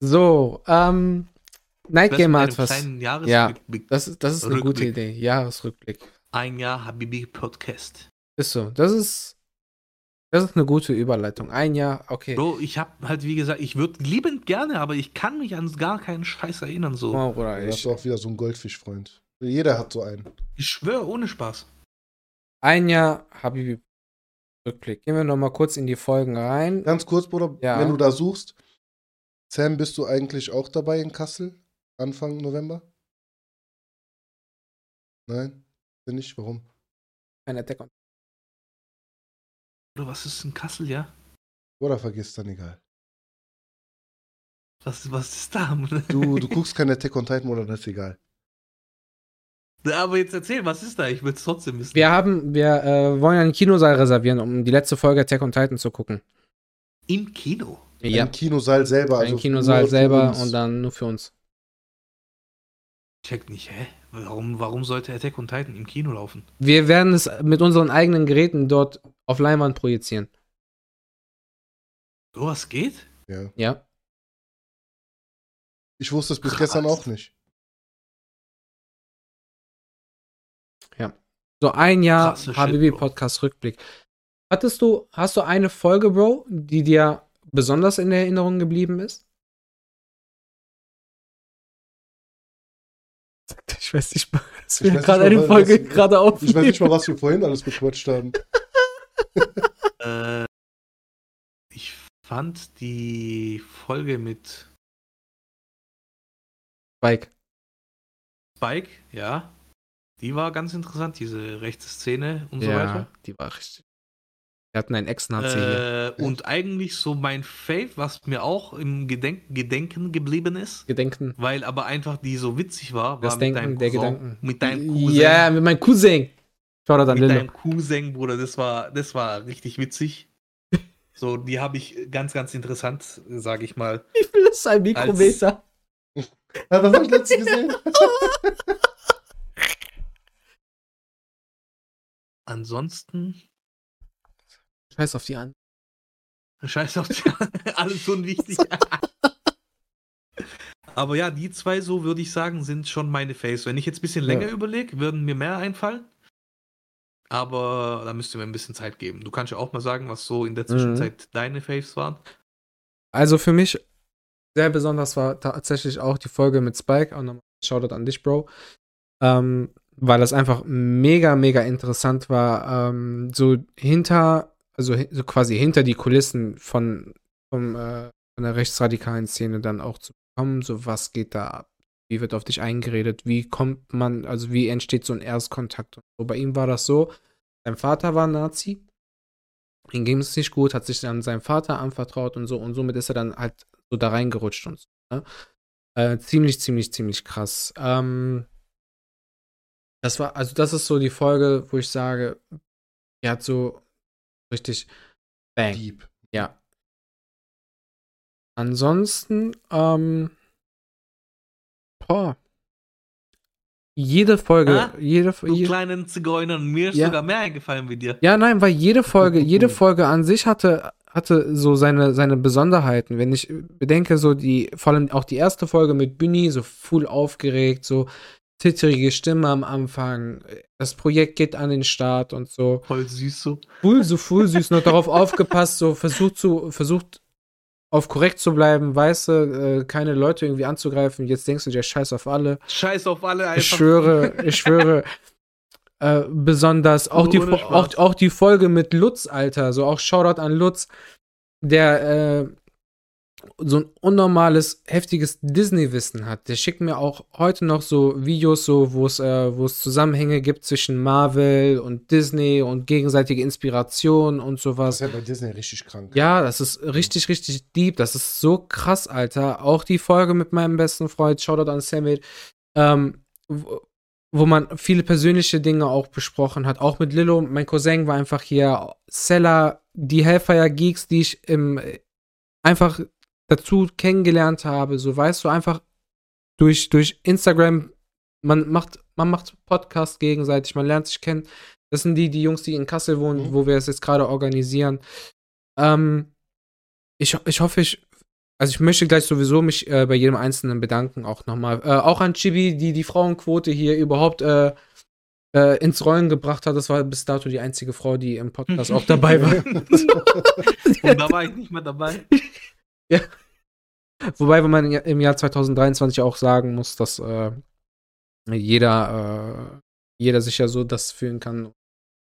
So, ähm, Night Game hat was. Ja, das ist, das ist eine gute Rückblick. Idee. Jahresrückblick. Ein Jahr Habibi Podcast. Ist so. Das ist, das ist eine gute Überleitung. Ein Jahr, okay. Bro, ich hab halt, wie gesagt, ich würde liebend gerne, aber ich kann mich an gar keinen Scheiß erinnern. So. Oh, Bruder, Du hast ich, auch wieder so einen Goldfischfreund. Jeder hat so einen. Ich schwöre, ohne Spaß. ein Jahr Habibi Rückblick. Gehen wir noch mal kurz in die Folgen rein. Ganz kurz, Bruder, Ja. wenn du da suchst. Sam, bist du eigentlich auch dabei in Kassel? Anfang November? Nein? Bin ich? Warum? Ein Attack on Oder was ist in Kassel, ja? Oder vergiss dann egal. Was, was ist da? Du, du guckst kein Attack on Titan oder das ist egal. aber jetzt erzähl, was ist da? Ich will es trotzdem wissen. Wir haben, wir äh, wollen einen Kinosaal reservieren, um die letzte Folge Attack on Titan zu gucken. Im Kino. Ein Kinosaal selber. Also ein Kinosaal selber und dann nur für uns. Check nicht, hä? Warum, warum sollte Attack on Titan im Kino laufen? Wir werden es mit unseren eigenen Geräten dort auf Leinwand projizieren. So was geht? Ja. Ja. Ich wusste es bis Krass. gestern auch nicht. So ein Jahr Bro. Podcast Rückblick. Hattest du, hast du eine Folge, Bro, die dir besonders in Erinnerung geblieben ist? Ich weiß nicht mal, es Ich weiß mir nicht gerade mal, eine was- Folge was- gerade auf. Ich weiß nicht mal, was wir vorhin alles bequatscht haben. Äh, ich fand die Folge mit Spike. Spike, ja, die war ganz interessant, diese rechte Szene und so Ja, weiter. die war richtig. Wir hatten einen Ex-Nazi hier. Äh, und eigentlich so mein Fave, was mir auch im Gedenk Gedenken geblieben ist, Gedenken. weil aber einfach die so witzig war, war Das mit Denken deinem der Cousin, Gedanken. Mit deinem Cousin. Ja, mit meinem Cousin. Schau da an mit Lillo. deinem Cousin, Bruder, das war, das war richtig witzig. So, die habe ich ganz, ganz interessant, sage ich mal. Wie viel ist ein Mikrometer? Ja, das habe ich letztens gesehen. Ansonsten, Scheiß auf die an. scheiß auf die, alles unwichtig. Aber ja, die zwei, so würde ich sagen, sind schon meine Face. Wenn ich jetzt ein bisschen länger Ja. überlege, würden mir mehr einfallen. Aber da müsst ihr mir ein bisschen Zeit geben. Du kannst ja auch mal sagen, was so in der Zwischenzeit deine Faves waren. Also für mich sehr besonders war tatsächlich auch die Folge mit Spike. Auch nochmal Shoutout an dich, Bro. Ähm, weil das einfach mega, mega interessant war. Ähm, so hinter, also so quasi hinter die Kulissen von, vom, äh, von der rechtsradikalen Szene dann auch zu kommen. So, was geht da ab? Wie wird auf dich eingeredet? Wie kommt man, also wie entsteht so ein Erstkontakt? Und so, bei ihm war das so, sein Vater war Nazi. Ihm ging es nicht gut, hat sich dann seinem Vater anvertraut und so und somit ist er dann halt so da reingerutscht und so. Ne? Äh, ziemlich, ziemlich, ziemlich krass. Ähm, das war, also das ist so die Folge, wo ich sage, die hat so richtig Bang. Dieb. Ja. Ansonsten, ähm, boah. Jede Folge, Ah, jede, Du jede kleinen Zigeunern, mir ist Ja. sogar mehr eingefallen wie dir. ja, nein, weil jede Folge, jede Folge an sich hatte, hatte so seine, seine Besonderheiten. Wenn ich bedenke, so die, vor allem auch die erste Folge mit Büni, so full aufgeregt, so zitterige Stimme am Anfang, das Projekt geht an den Start und so. Voll süß so. Full, so full süß, noch darauf aufgepasst, so versucht zu, versucht auf korrekt zu bleiben, weißt du, äh, keine Leute irgendwie anzugreifen. Jetzt denkst du dir Scheiß auf alle. Scheiß auf alle einfach. Ich schwöre, ich schwöre. Äh, besonders auch die, auch, auch die Folge mit Lutz, Alter. So auch Shoutout an Lutz, der äh, so ein unnormales, heftiges Disney-Wissen hat. Der schickt mir auch heute noch so Videos, so, wo es, äh, Zusammenhänge gibt zwischen Marvel und Disney und gegenseitige Inspiration und Das sowas. ist ja bei Disney richtig krank. Ja, das ist richtig, richtig deep. Das ist so krass, Alter. Auch die Folge mit meinem besten Freund, Shoutout an Samit, ähm, wo, wo man viele persönliche Dinge auch besprochen hat. Auch mit Lillo, mein Cousin war einfach hier. Seller, die Hellfire Geeks, die ich im, einfach dazu kennengelernt habe. So weißt du, einfach durch, durch Instagram, man macht, man macht Podcast gegenseitig, man lernt sich kennen. Das sind die, die Jungs, die in Kassel wohnen, Mhm. wo wir es jetzt gerade organisieren. Ähm, ich, ich hoffe, ich also ich möchte gleich sowieso mich äh, bei jedem Einzelnen bedanken, auch nochmal. Äh, auch an Chibi, die die Frauenquote hier überhaupt äh, äh, ins Rollen gebracht hat. Das war bis dato die einzige Frau, die im Podcast auch dabei war. Und da war ich nicht mehr dabei. Ja. Wobei, wenn man im Jahr 2023 auch sagen muss, dass äh, jeder, äh, jeder sich ja so das fühlen kann,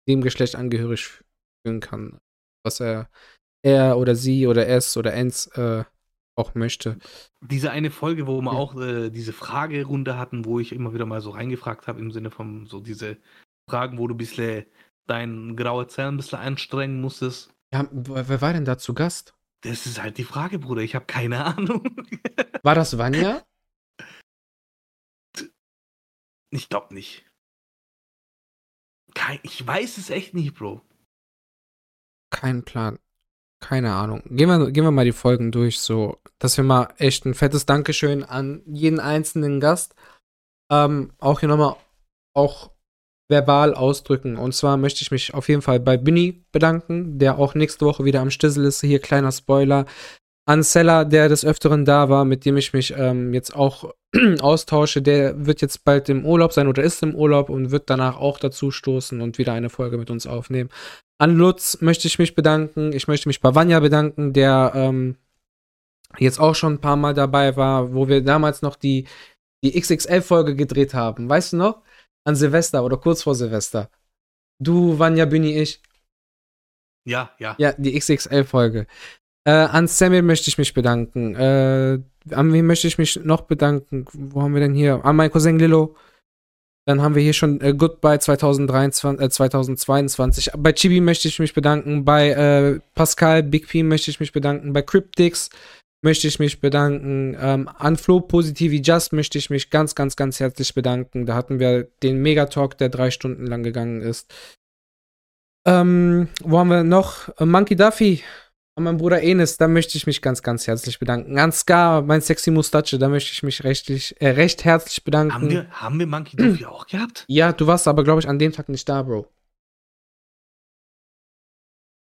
dem Geschlecht angehörig fühlen kann, was er, er oder sie oder es oder ens äh, auch möchte. Diese eine Folge, wo wir auch äh, diese Fragerunde hatten, wo ich immer wieder mal so reingefragt habe, im Sinne von so diese Fragen, wo du ein bisschen dein graue Zell ein bisschen anstrengen musstest. Ja, wer war denn da zu Gast? Das ist halt die Frage, Bruder. Ich habe keine Ahnung. War das Vanya? Ich glaube nicht. Kein, ich weiß es echt nicht, Bro. Kein Plan. Keine Ahnung. Gehen wir, gehen wir mal die Folgen durch, so, dass wir mal echt ein fettes Dankeschön an jeden einzelnen Gast ähm, auch hier nochmal auch verbal ausdrücken. Und zwar möchte ich mich auf jeden Fall bei Binny bedanken, der auch nächste Woche wieder am Stissel ist. Hier kleiner Spoiler. An Seller, der des Öfteren da war, mit dem ich mich ähm, jetzt auch austausche, der wird jetzt bald im Urlaub sein oder ist im Urlaub und wird danach auch dazu stoßen und wieder eine Folge mit uns aufnehmen. An Lutz möchte ich mich bedanken. Ich möchte mich bei Vanya bedanken, der ähm, jetzt auch schon ein paar Mal dabei war, wo wir damals noch die, die XXL-Folge gedreht haben. Weißt du noch? An Silvester oder kurz vor Silvester. Du, Vanya, Büni, ich. Ja, ja. Ja, die XXL-Folge. Äh, an Samuel möchte ich mich bedanken. Äh, an wen möchte ich mich noch bedanken? Wo haben wir denn hier? An meinen Cousin Lillo. Dann haben wir hier schon äh, Goodbye 2023, äh, 2022. Bei Chibi möchte ich mich bedanken. Bei äh, Pascal, Big P möchte ich mich bedanken. Bei Cryptix möchte ich mich bedanken. Ähm, an Flo Positivi Just möchte ich mich ganz, ganz, ganz herzlich bedanken. Da hatten wir den Megatalk, der drei Stunden lang gegangen ist. Ähm, wo haben wir noch? Äh, Monkey Duffy. An meinen Bruder Enes, da möchte ich mich ganz, ganz herzlich bedanken. An Scar, mein sexy Mustache, da möchte ich mich rechtlich, äh, recht herzlich bedanken. Haben wir, haben wir Monkey Duffy auch gehabt? Ja, du warst aber, glaube ich, an dem Tag nicht da, Bro.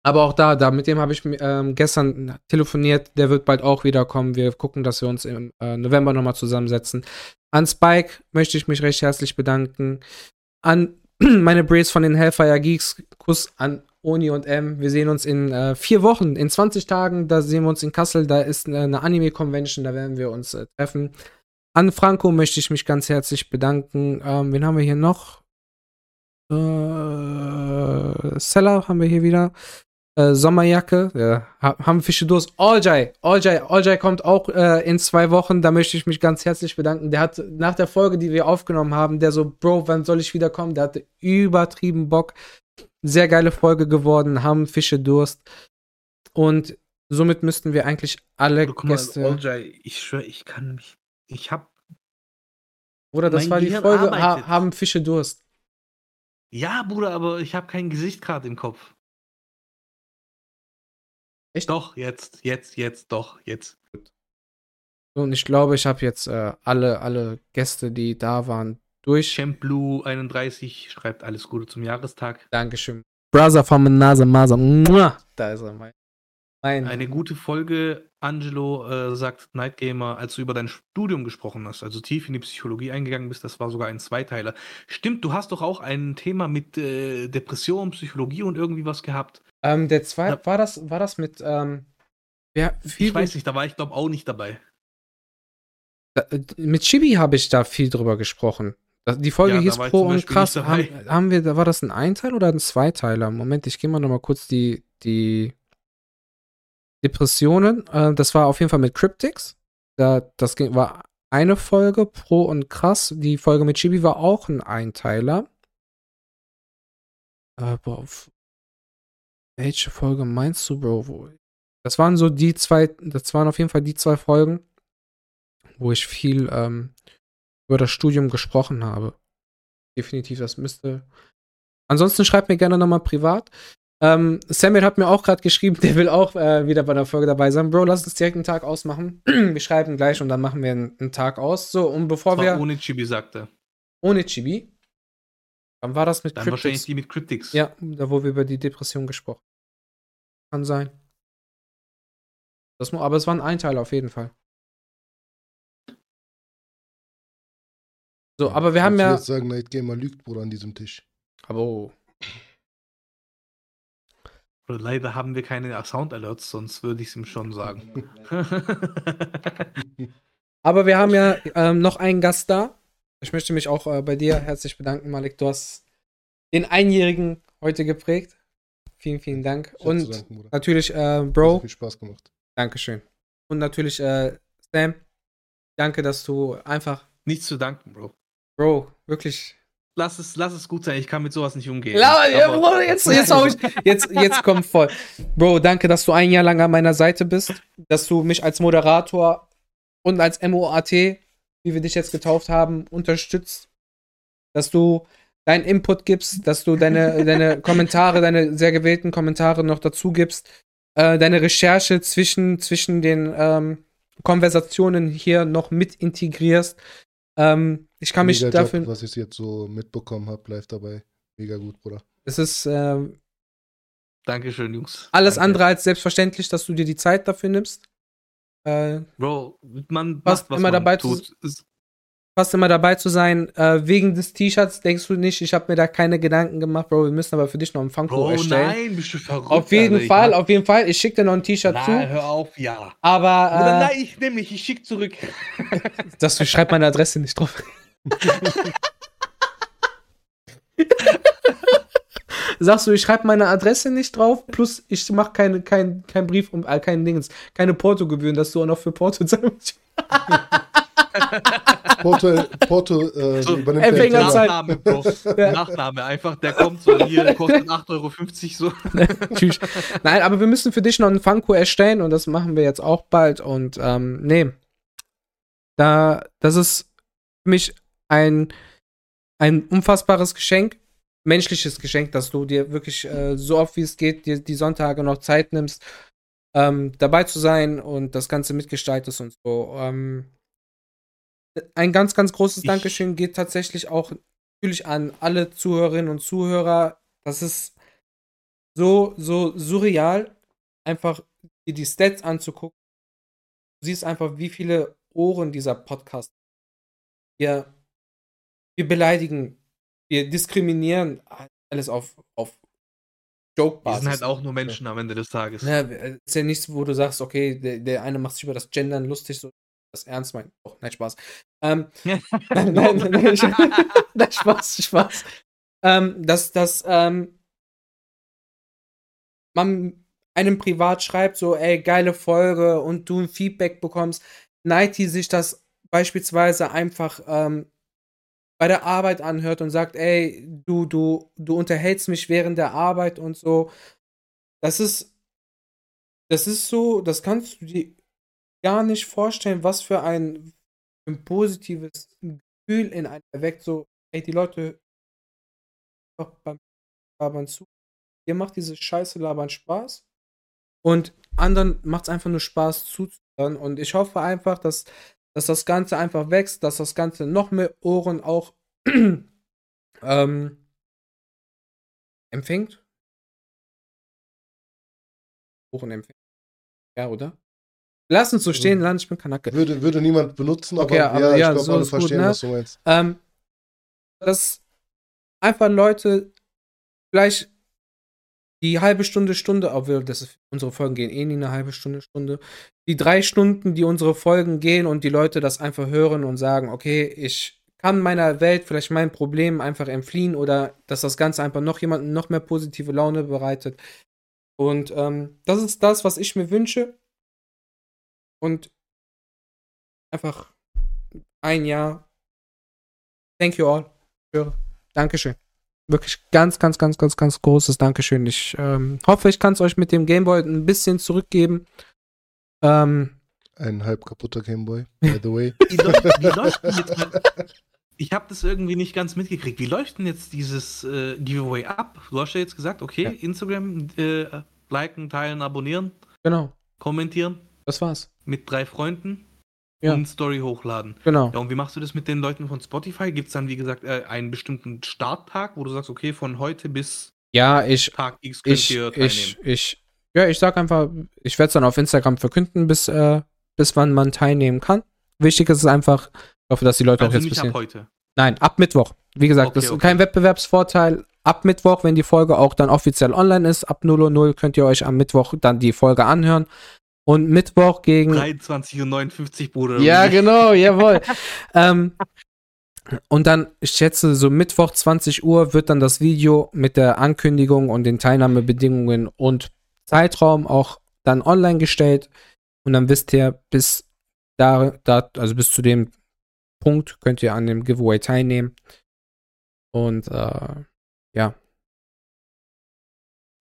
Aber auch da, da mit dem habe ich ähm, gestern telefoniert. Der wird bald auch wiederkommen. Wir gucken, dass wir uns im äh, November nochmal zusammensetzen. An Spike möchte ich mich recht herzlich bedanken. An meine Brace von den Hellfire Geeks. Kuss an Oni und M. Wir sehen uns in äh, vier Wochen, in 20 Tagen. Da sehen wir uns in Kassel. Da ist eine, eine Anime-Convention. Da werden wir uns äh, treffen. An Franco möchte ich mich ganz herzlich bedanken. Ähm, wen haben wir hier noch? Äh, Seller haben wir hier wieder äh, Sommerjacke. Ja, haben Fische Durst. Oljai, Oljai, Oljai kommt auch äh, in zwei Wochen. Da möchte ich mich ganz herzlich bedanken. Der hat nach der Folge, die wir aufgenommen haben, der so, Bro, wann soll ich wiederkommen? Der hatte übertrieben Bock. Sehr geile Folge geworden, haben Fische Durst. Und somit müssten wir eigentlich alle Guck mal, Gäste. Oljai, ich schwöre, ich kann mich. Ich hab. Oder das war die Gehirn Folge, ha haben Fische Durst. Ja, Bruder, aber ich habe kein Gesicht gerade im Kopf. Echt? Doch, jetzt, jetzt, jetzt, doch, jetzt. Und ich glaube, ich habe jetzt äh, alle, alle Gäste, die da waren, durch. Champ Blue 31 schreibt alles Gute zum Jahrestag. Dankeschön. Brother von Nase Maser. Mua. Da ist er, mein. mein Eine gute Folge, Angelo, äh, sagt Night Gamer, als du über dein Studium gesprochen hast, also tief in die Psychologie eingegangen bist, das war sogar ein Zweiteiler. Stimmt, du hast doch auch ein Thema mit äh, Depression, Psychologie und irgendwie was gehabt. Ähm, der zweite, Ja. war das, war das mit, ähm, wer, viel Ich weiß nicht, da war ich glaube auch nicht dabei. Da- äh, Mit Chibi habe ich da viel drüber gesprochen. Die Folge Ja, hieß Pro und Krass. Haben, haben wir, da war das ein Einteil oder ein Zweiteiler? Moment, ich gehe mal nochmal kurz die, die Depressionen. Äh, das war auf jeden Fall mit Cryptics. Da, das ging, war eine Folge, Pro und Krass. Die Folge mit Chibi war auch ein Einteiler. Äh, boah, auf- welche Folge meinst du, Bro? Wo- Das waren so die zwei, das waren auf jeden Fall die zwei Folgen, wo ich viel ähm, über das Studium gesprochen habe. Definitiv, das müsste. Ansonsten schreibt mir gerne nochmal privat. Ähm, Samuel hat mir auch gerade geschrieben, der will auch äh, wieder bei der Folge dabei sein. Bro, lass uns direkt einen Tag ausmachen. wir schreiben gleich und dann machen wir einen, einen Tag aus. So, und bevor wir. ohne Chibi sagte. Ohne Chibi. Dann war das mit Dann wahrscheinlich Cryptics. die mit Cryptics. Ja, da wo wir über die Depression gesprochen haben. Kann sein. Das, aber es war ein Einteil auf jeden Fall. So, aber wir haben ja. jetzt sagen, Night Gamer lügt, Bruder, an diesem Tisch. Aber oh. Oder Leider haben wir keine Sound-Alerts, sonst würde ich es ihm schon sagen. Aber wir haben ja ähm, noch einen Gast da. Ich möchte mich auch äh, bei dir herzlich bedanken, Malik. Du hast den Einjährigen heute geprägt. Vielen, vielen Dank. Ich Und danken, natürlich, äh, Hat Bro, viel Spaß gemacht. Dankeschön. Und natürlich, äh, Sam, danke, dass du einfach, Nichts zu danken, Bro. Bro, wirklich. Lass es, lass es gut sein, ich kann mit sowas nicht umgehen. Ja, ja, Bro, jetzt, jetzt, ich, jetzt, jetzt kommt voll. Bro, danke, dass du ein Jahr lang an meiner Seite bist, dass du mich als Moderator und als MOAT, wie wir dich jetzt getauft haben, unterstützt, dass du deinen Input gibst, dass du deine, deine Kommentare, deine sehr gewählten Kommentare noch dazu gibst, äh, deine Recherche zwischen, zwischen den ähm, Konversationen hier noch mit integrierst. Ähm, ich kann mich Mega dafür. Job, was ich jetzt so mitbekommen habe, live dabei. Mega gut, Bruder. Es ist ähm, Dankeschön, Jungs. alles Danke. andere als selbstverständlich, dass du dir die Zeit dafür nimmst. Äh, Bro, man Fast macht, was immer dabei zu- tut. Es- fast immer dabei zu sein. Äh, wegen des T-Shirts denkst du nicht, ich habe mir da keine Gedanken gemacht, Bro. Wir müssen aber für dich noch einen Funko Bro, erstellen. nein, bist du verrückt. Auf jeden Alter. Fall, auf jeden Fall. Ich schicke dir noch ein T-Shirt zu. hör auf, ja. Aber Oder äh, nein, ich nehme nicht, ich schick zurück. dass du schreib meine Adresse nicht drauf. Sagst du, ich schreibe meine Adresse nicht drauf, plus ich mache keine, kein, kein Brief und äh, kein Dingens, keine Portogebühren, dass du auch noch für Porto zahlen musst. Porto, Porto äh, So, übernimmt der Empfängerzeit. Empfänger. Nachname, Bro. Nachname einfach, der kommt so hier, kostet 8,50 Euro so. Tschüss. Nein, aber wir müssen für dich noch einen Funko erstellen und das machen wir jetzt auch bald. Und ähm, nee, da, das ist für mich ein, ein unfassbares Geschenk, menschliches Geschenk, dass du dir wirklich äh, so oft wie es geht, dir die Sonntage noch Zeit nimmst, ähm, dabei zu sein und das Ganze mitgestaltest und so. Ähm, ein ganz, ganz großes Ich- Dankeschön geht tatsächlich auch natürlich an alle Zuhörerinnen und Zuhörer. Das ist so, so surreal, einfach dir die Stats anzugucken. Du siehst einfach, wie viele Ohren dieser Podcast. Wir, wir beleidigen, wir diskriminieren, alles auf, auf Wir Joke-Basis. sind halt auch nur Menschen am Ende des Tages. Ne, ist ja nichts, wo du sagst, okay, der, der eine macht sich über das Gendern lustig, so das ernst meint. Oh, nein, Spaß. Ähm, nein, nein, nein, nein, nein, Spaß, Spaß. Ähm, dass, dass ähm, man einem privat schreibt, so, ey, geile Folge und du ein Feedback bekommst, Nighty sich das beispielsweise einfach ähm, bei der Arbeit anhört und sagt, ey, du, du, du unterhältst mich während der Arbeit und so. Das ist, das ist so, das kannst du dir gar nicht vorstellen, was für ein, ein positives Gefühl in einem erweckt. So, ey, die Leute beim Labern zu. Ihr macht diese Scheiße Labern Spaß. Und anderen macht es einfach nur Spaß zuzuhören. Und ich hoffe einfach, dass, dass das Ganze einfach wächst, dass das Ganze noch mehr Ohren auch ähm, empfängt. Ohren empfängt. Ja, oder? Lass uns so stehen, Land, ich bin Kanake. Würde, würde niemand benutzen, aber, Okay, aber ja, ja, ich glaube, so alle ist gut, verstehen, ne? was du meinst. Ähm, dass einfach Leute vielleicht die halbe Stunde, Stunde, obwohl das ist, unsere Folgen gehen eh nie eine halbe Stunde, Stunde, die drei Stunden, die unsere Folgen gehen und die Leute das einfach hören und sagen, okay, ich kann meiner Welt vielleicht mein Problem einfach entfliehen oder dass das Ganze einfach noch jemandem noch mehr positive Laune bereitet. Und ähm, das ist das, was ich mir wünsche. Und einfach ein Jahr. Thank you all. Dankeschön. Wirklich ganz, ganz, ganz, ganz, ganz großes Dankeschön. Ich ähm, hoffe, ich kann es euch mit dem Gameboy ein bisschen zurückgeben. Ähm, Ein halb kaputter Gameboy, by the way. Wie läuft, wie denn jetzt ich habe das irgendwie nicht ganz mitgekriegt. Wie läuft denn jetzt dieses äh, Giveaway ab? Du hast ja jetzt gesagt, okay, Ja. Instagram äh, liken, teilen, abonnieren, genau, kommentieren das war's. mit drei Freunden Ja. und Story hochladen. Genau. Ja, und wie machst du das mit den Leuten von Spotify? Gibt es dann, wie gesagt, äh, einen bestimmten Starttag, wo du sagst, okay, von heute bis Ja, ich, Tag X könnt ich, ihr teilnehmen? ich, ich Ja, ich sag einfach, ich werde es dann auf Instagram verkünden, bis, äh, bis wann man teilnehmen kann. Wichtig ist es einfach, ich hoffe, dass die Leute Also auch jetzt nicht bisschen. ab heute. Nein, ab Mittwoch. Wie gesagt, Okay, das ist okay. kein Wettbewerbsvorteil. Ab Mittwoch, wenn die Folge auch dann offiziell online ist, ab 0 Uhr 0 könnt ihr euch am Mittwoch dann die Folge anhören. Und Mittwoch gegen. 23 und 59, Bruder. Ja, genau, jawohl. ähm, und dann, ich schätze, so Mittwoch 20 Uhr wird dann das Video mit der Ankündigung und den Teilnahmebedingungen und Zeitraum auch dann online gestellt. Und dann wisst ihr, bis da, da, also bis zu dem Punkt könnt ihr an dem Giveaway teilnehmen. Und äh, ja,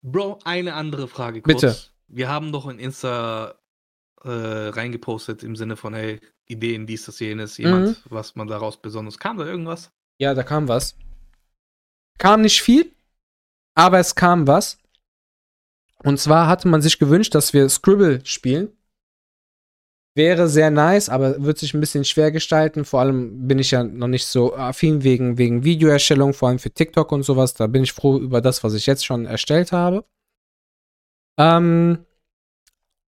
Bro, eine andere Frage kurz. Bitte. Wir haben doch in Insta äh, reingepostet im Sinne von, hey, Ideen, dies, das, jenes, jemand, Mhm. was man daraus besonders. Kam da irgendwas? ja, da kam was. Kam nicht viel, aber es kam was. Und zwar hatte man sich gewünscht, dass wir Scribble spielen. Wäre sehr nice, aber wird sich ein bisschen schwer gestalten. Vor allem bin ich ja noch nicht so affin wegen, wegen Videoerstellung, vor allem für TikTok und sowas. Da bin ich froh über das, was ich jetzt schon erstellt habe. Ähm,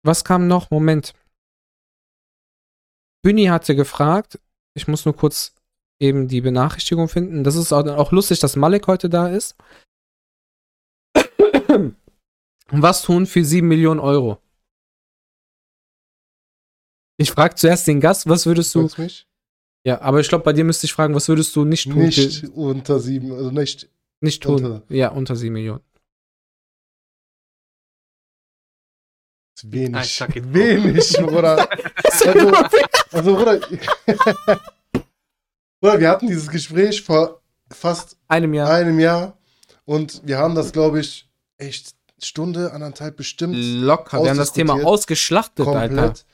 was kam noch? Moment. Büni hatte gefragt, ich muss nur kurz eben die Benachrichtigung finden. Das ist auch, auch lustig, dass Malik heute da ist. Was tun für 7 Millionen Euro? Ich frage zuerst den Gast, was würdest du. Mich? Ja, aber ich glaube, bei dir müsste ich fragen, was würdest du nicht tun? Nicht unter sieben, also nicht. nicht tun. unter- Ja, unter 7 Millionen. Wenig. Wenig, Bruder. Also, also Bruder. Bruder, wir hatten dieses Gespräch vor fast Einem Jahr. einem Jahr und wir haben das, glaube ich, echt Stunde, anderthalb bestimmt Locker. Wir haben das Thema ausgeschlachtet, Alter. komplett.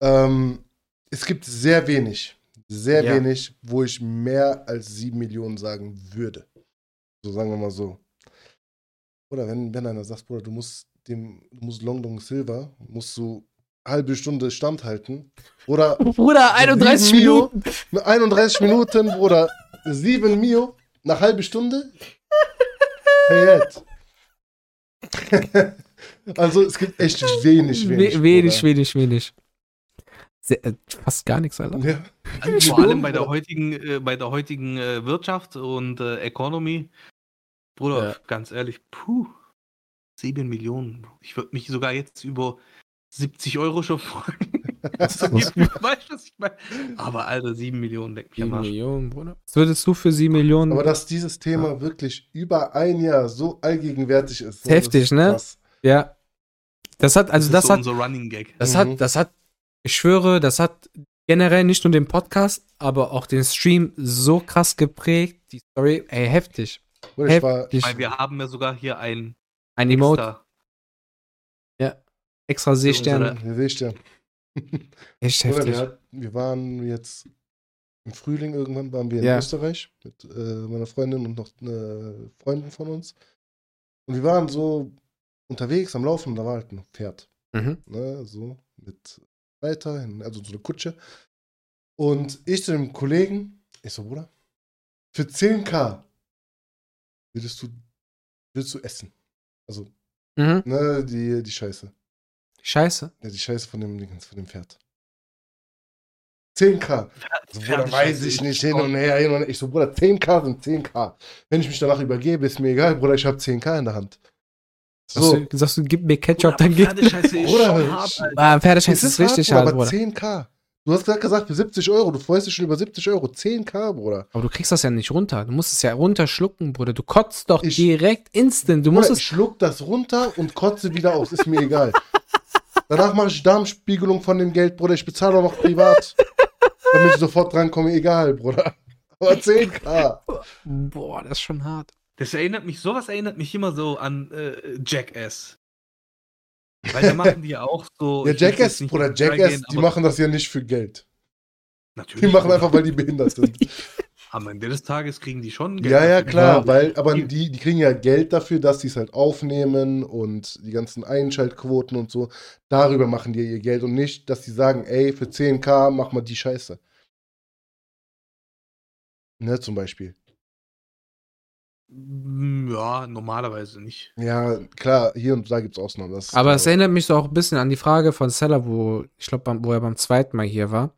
Ähm, es gibt sehr wenig, sehr Ja. wenig, wo ich mehr als sieben Millionen sagen würde. So sagen wir mal so. Oder wenn, wenn einer sagt, Bruder, du musst dem, du musst Long Dong Silver, musst du halbe Stunde standhalten. Oder Bruder, 31 Sieben Mio, Minuten. mit 31 Minuten oder 7 Mio nach halbe Stunde. Hey, also es gibt echt wenig, wenig. We wenig, Bruder. wenig, wenig. Sehr, äh, fast gar nichts, Alter. Ja. Vor allem bei der heutigen, äh, bei der heutigen äh, Wirtschaft und äh, Economy. Bruder, Ja. ganz ehrlich, puh. 7 Millionen. Ich würde mich sogar jetzt über 70 Euro schon freuen. weißt was ich meine? Aber Alter, 7 Millionen, leck mich am 7 Arsch. Millionen, Bruder. Was würdest du für 7 Millionen? Aber dass dieses Thema wirklich über ein Jahr so allgegenwärtig ist. Heftig, das ist ne? krass. ja. Das hat, also das, ist so hat, unser Running Gag. das Mhm. hat, das hat, ich schwöre, das hat generell nicht nur den Podcast, aber auch den Stream so krass geprägt. Die Story, ey, heftig. Ich war, Heftig. Weil wir haben ja sogar hier ein Ein Emote, extra extra Seesterne. unsere- hier sehe ich ja. Echt heftig. wir, hat, wir waren jetzt im Frühling irgendwann waren wir in Ja. Österreich mit äh, meiner Freundin und noch eine Freundin von uns. Und wir waren so unterwegs am Laufen und da war halt ein Pferd. Mhm. ne, so mit Reiter, also so eine Kutsche. Und ich zu dem Kollegen, ich so, Bruder, für 10k würdest du, würdest du essen. Also, Mhm. ne, die, die Scheiße. Scheiße. Ja, die Scheiße von dem von dem Pferd. 10k. Also, Bruder, weiß ich nicht, hin und her, hin und her. Ich so, Bruder, 10k sind 10k. Wenn ich mich danach übergebe, ist mir egal, Bruder, ich habe 10k in der Hand. Sagst, So, du, sagst du, gib mir Ketchup, Bruder, dann gib Pferdescheiße ist Bruder, Pferdescheiße ist richtig Bruder, hart, aber Bruder. 10k. Du hast gerade gesagt, für 70 Euro, du freust dich schon über 70 Euro. 10k, Bruder. Aber du kriegst das ja nicht runter. Du musst es ja runterschlucken, Bruder. Du kotzt doch Ich- direkt instant. Du Bruder, musst ich es. schluck das runter und kotze wieder aus, ist mir egal. Danach mache ich Darmspiegelung von dem Geld, Bruder. Ich bezahle auch noch privat, damit ich sofort drankomme. Egal, Bruder. Aber 10k. Boah, das ist schon hart. Das erinnert mich, sowas erinnert mich immer so an äh, Jackass. Weil da machen die ja auch so. Ja, Jackass, Bruder, Jackass, gehen, die machen das ja nicht für Geld. Natürlich. Die machen einfach, weil die behindert sind. Am Ende des Tages kriegen die schon Ja, ja, dafür. klar, Ja. weil, aber die, die kriegen ja Geld dafür, dass sie es halt aufnehmen und die ganzen Einschaltquoten und so. Darüber machen die ihr Geld und nicht, dass sie sagen, ey, für 10k mach mal die Scheiße. Ne, zum Beispiel. Mm, Ja, normalerweise nicht. Ja, klar, hier und da gibt es Ausnahmen. Das Aber es erinnert mich so auch ein bisschen an die Frage von Seller, wo, ich glaube, wo er beim zweiten Mal hier war.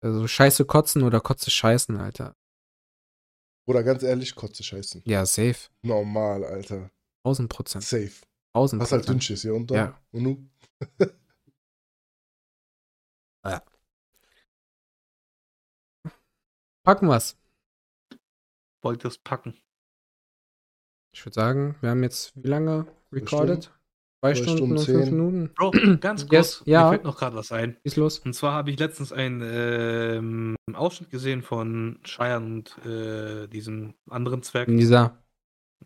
Also Scheiße kotzen oder Kotze scheißen, Alter. Oder ganz ehrlich, Kotze scheißen. Ja, safe. Normal, Alter. 1000 Prozent. Safe. 1000 Was halt. Dünnschiss hier unter. Ja. Und nu? Packen wir's. Wollt ihr es packen? Ich würde sagen, wir haben jetzt wie lange recorded? Zwei Stunden, Stunden und fünf zehn. Minuten. Bro, ganz kurz, Yes, ja. mir fällt noch gerade was ein. Wie ist los? Und zwar habe ich letztens einen ähm, Ausschnitt gesehen von Cheyenne und äh, diesem anderen Zwerg. Nisa.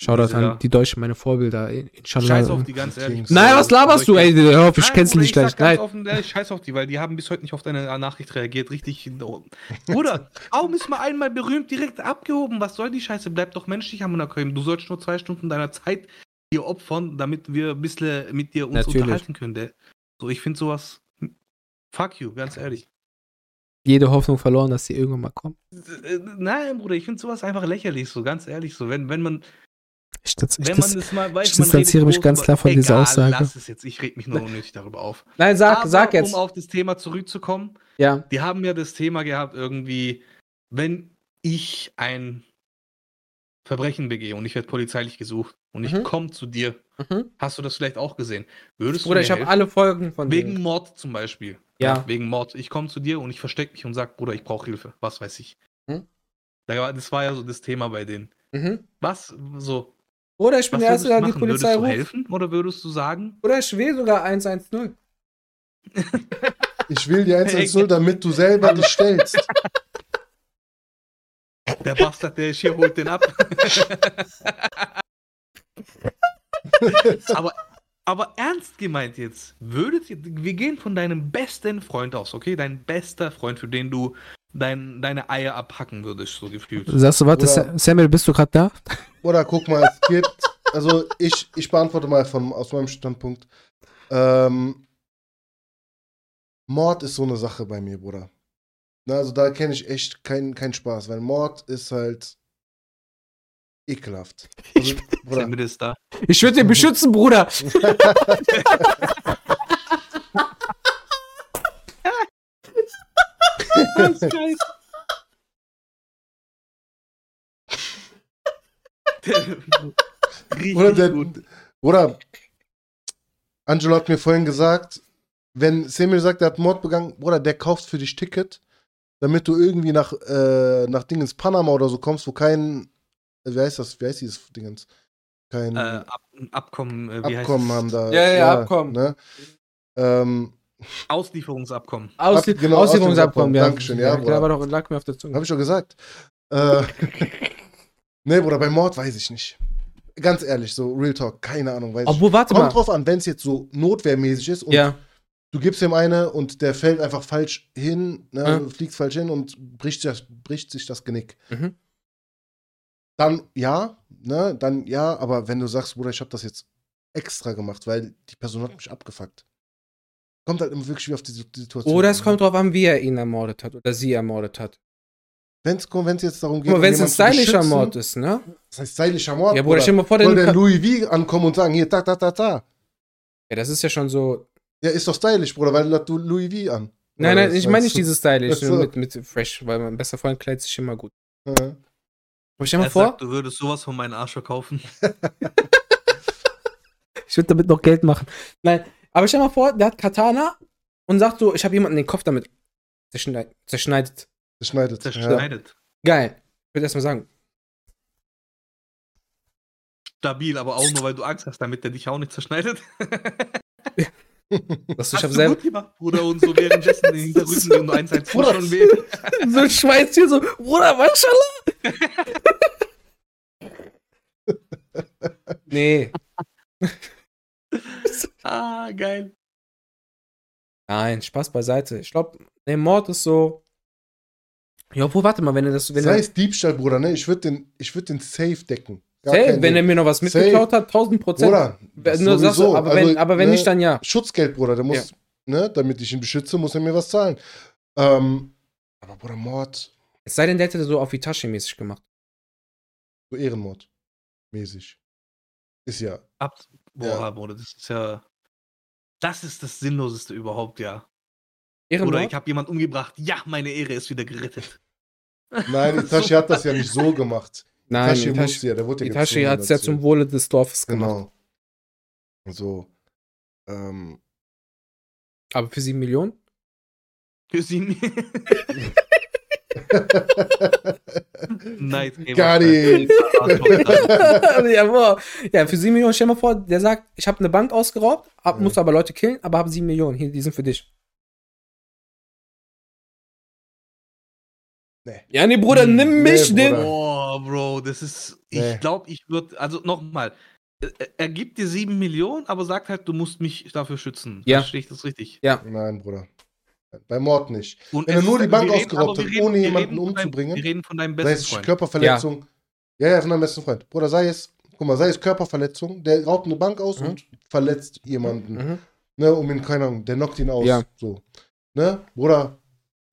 Shoutout an die Deutschen, meine Vorbilder. Inshallah. Scheiß auf die, ganz ehrlich. Nein, was laberst du, ey? Hör auf, ich Nein, kenn's Bruder, nicht gleich. Nein. Offen, ehrlich, scheiß auf die, weil die haben bis heute nicht auf deine Nachricht reagiert. Richtig. Bruder, warum ist mal einmal berühmt direkt abgehoben? Was soll die Scheiße? Bleib doch menschlich am Unterkommen. Du sollst nur zwei Stunden deiner Zeit hier opfern, damit wir ein bisschen mit dir uns Natürlich. unterhalten können. Der. So, ich finde sowas. Fuck you, ganz ehrlich. Jede Hoffnung verloren, dass sie irgendwann mal kommen. Äh, Nein, Bruder, ich finde sowas einfach lächerlich, so ganz ehrlich. So, wenn, wenn man, Ich, das, ich, wenn das, man das mal weiß, ich distanziere mich ganz klar von dieser Egal, Aussage. Lass es jetzt, ich reg mich nur unnötig darüber auf. nein, sag, Aber sag jetzt. Um auf das Thema zurückzukommen, ja. die haben ja das Thema gehabt, irgendwie, wenn ich ein Verbrechen begehe und ich werde polizeilich gesucht und ich Mhm. komme zu dir, Mhm. hast du das vielleicht auch gesehen? Würdest Bruder, du mir ich habe alle Folgen von Wegen denen. Mord zum Beispiel. Ja. Wegen Mord. Ich komme zu dir und ich verstecke mich und sag, Bruder, ich brauche Hilfe. Was weiß ich. Hm? War- Das war ja so das Thema bei denen. Mhm. Was so? Oder ich bin Was der Erste, der die? Polizei Würdest du ruft. helfen oder würdest du sagen, Oder ich will sogar 110. Ich will die 110, damit du selber dich stellst. der Bastard, der ist hier, holt den ab? aber, aber ernst gemeint jetzt, würdet ihr, wir gehen von deinem besten Freund aus, okay? Dein bester Freund, für den du dein, deine Eier abhacken würdest, so gefühlt. Sagst du, warte, Oder- Sa- Samuel, bist du gerade da? Oder guck mal, es gibt, also ich, ich beantworte mal von, aus meinem Standpunkt. Ähm, Mord ist so eine Sache bei mir, Bruder. Na, also da kenne ich echt keinen keinen Spaß, weil Mord ist halt ekelhaft. Also, Bruder, ist da. Ich würde den beschützen, Bruder. Bruder, der. Bruder, Angelo hat mir vorhin gesagt, wenn Samuel sagt, er hat Mord begangen, Bruder, der kauft für dich Ticket, damit du irgendwie nach, äh, nach Dingens Panama oder so kommst, wo kein, äh, wie heißt das, wie heißt dieses Dingens? Kein Äh, Ab Abkommen, äh, wie Abkommen heißt haben da. Ja, ja, ja, Abkommen. Ne? Ähm, Auslieferungsabkommen. Auslie Ab- genau, Auslieferungsabkommen, ja. Dankeschön, ja, Der Bruder. war doch, lag mir auf der Zunge. Hab ich schon gesagt. Äh, nee, Bruder, bei Mord weiß ich nicht. Ganz ehrlich, so Real Talk, keine Ahnung, weiß ich Obwohl, warte Kommt mal. drauf an, wenn es jetzt so notwehrmäßig ist und Ja, du gibst ihm eine und der fällt einfach falsch hin, ne, Ja. fliegt falsch hin und bricht, das, bricht sich das Genick. Mhm. Dann ja, ne, dann ja, aber wenn du sagst, Bruder, ich habe das jetzt extra gemacht, weil die Person hat mich abgefuckt. Kommt halt immer wirklich wie auf die, Situation. oder es an, kommt drauf an, wie er ihn ermordet hat oder sie ermordet hat. Wenn's, wenn's jetzt darum geht, Guck mal, wenn es ein stylischer Mord ist, ne? Das heißt stylischer Mord. Ja, Bruder, stell dir mal vor, Soll der Louis V ankommen und sagen, hier, ta, ta, ta, ta. Ja, das ist ja schon so. Ja, ist doch stylisch, Bruder, weil du Louis V an. Nein, nein, ich meine nicht dieses stylisch, so. mit, mit fresh, weil mein bester Freund kleidet sich immer gut. Ja. Aber stell dir mal Er vor, sagt, du würdest sowas von meinen Arsch verkaufen. ich würde damit noch Geld machen. Nein, aber stell dir mal vor, der hat Katana und sagt so, ich habe jemanden den Kopf damit zerschneid- zerschneidet. Das schneidet. Ja. Zerschneidet. Geil. Ich würde erstmal sagen, Stabil, aber auch nur, weil du Angst hast, damit der dich auch nicht zerschneidet. dass du, ich du selber gut gemacht, Bruder, und so währenddessen den Hinterrücken und du 1 1 Bruder. schon weh. so ein Schweiß hier so, Bruder, Maschallah. nee. Ah, geil. Nein, Spaß beiseite. Ich glaube, der Mord ist so. Ja, obwohl, warte mal, wenn er das. Wenn Sei er, es Diebstahl, Bruder, ne? Ich würde den, ich würd den safe decken. Gar safe, wenn er mir noch was Safe. mitgeklaut hat, 1000 Prozent. Bruder, Nur sagst aber, wenn, Also, aber wenn ne, nicht, dann ja. Schutzgeld, Bruder, der muss, ne, damit ich ihn beschütze, muss er mir was zahlen. Ähm, aber Bruder, Mord, Es sei denn, der hätte so auf Itachi-mäßig gemacht. so Ehrenmord. mäßig. Ist ja. Ab, Bruder, das ist ja. Das ist das Sinnloseste überhaupt, ja. Ehrenmord? Oder ich habe jemanden umgebracht. Ja, meine Ehre ist wieder gerettet. Nein, Itachi hat das ja nicht so gemacht. Nein, Itachi Itachi, musste ja, der wurde ja Itachi hat es ja zum Wohle des Dorfes gemacht. Genau. So. Ähm, Aber für sieben Millionen? Für sie. Night Gamer Got it. ja, boah. ja, für sieben Millionen, stell dir mal vor, der sagt, ich habe eine Bank ausgeraubt, hab, Ja. muss aber Leute killen, aber habe sieben Millionen. Hier, die sind für dich. Nee. Ja, nee, Bruder, Hm, nimm nee, mich, nimm. Bruder. Boah, Bro, das ist. Nee. Ich glaube, ich würde. Also nochmal. Er gibt dir sieben Millionen, aber sagt halt, du musst mich dafür schützen. Ja. Verstehe ich das richtig? Nein, Bruder. Bei Mord nicht. Und Wenn er nur die Bank reden- ausgeraubt hat, ohne jemanden deinem- umzubringen, Wir reden von deinem Sei besten es Freund. Körperverletzung. Ja. ja, von deinem besten Freund. Bruder, sei es, guck mal, sei es Körperverletzung, der raubt eine Bank aus Mhm. und verletzt jemanden. Mhm. Ne, um ihn, keine Ahnung, der knockt ihn aus. Ja. So. Ne, Bruder,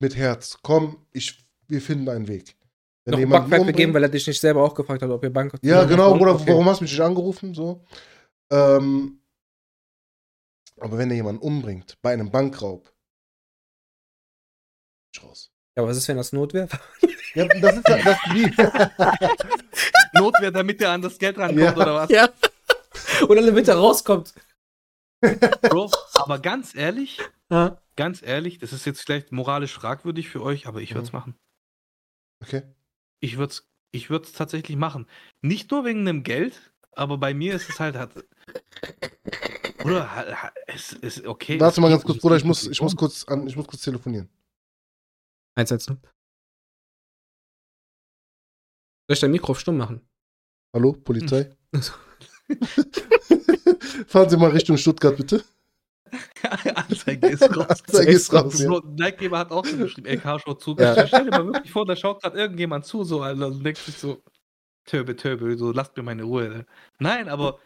mit Herz, komm, ich, wir finden einen Weg. Wenn Noch jemanden umbringt- begeben, weil er dich nicht selber auch gefragt hat, ob ihr Bank Ja, genau, Bruder, Okay. warum hast du mich nicht angerufen? So. Ähm, aber wenn er jemanden umbringt, bei einem Bankraub, ich raus. Ja, was ist, wenn das Not wäre? Ja, das ist ja- das wie. Notwehr, damit er an das Geld rankommt Ja. oder was? ja. Oder damit er rauskommt. Bro, aber ganz ehrlich, Ja. ganz ehrlich, das ist jetzt vielleicht moralisch fragwürdig für euch, aber ich würde es Mhm. machen. Okay. Ich würde es ich würd's tatsächlich machen. Nicht nur wegen dem Geld, aber bei mir ist es halt. halt oder es ist okay. Warte mal ganz kurz, Bruder, ich muss, ich muss kurz an, ich muss kurz telefonieren. Einsetzen. Soll ich dein Mikro auf stumm machen? Hallo, Polizei? Also. Fahren Sie mal Richtung Stuttgart, bitte. Anzeige ist raus. Anzeige ist raus, ja. Nightgeber hat auch so geschrieben, LK schaut zu. Ja. Stell dir mal wirklich vor, da schaut gerade irgendjemand zu, so, Alter, und denkt sich so, Töbe, Töbe, so, lasst mir meine Ruhe. Ne? Nein, aber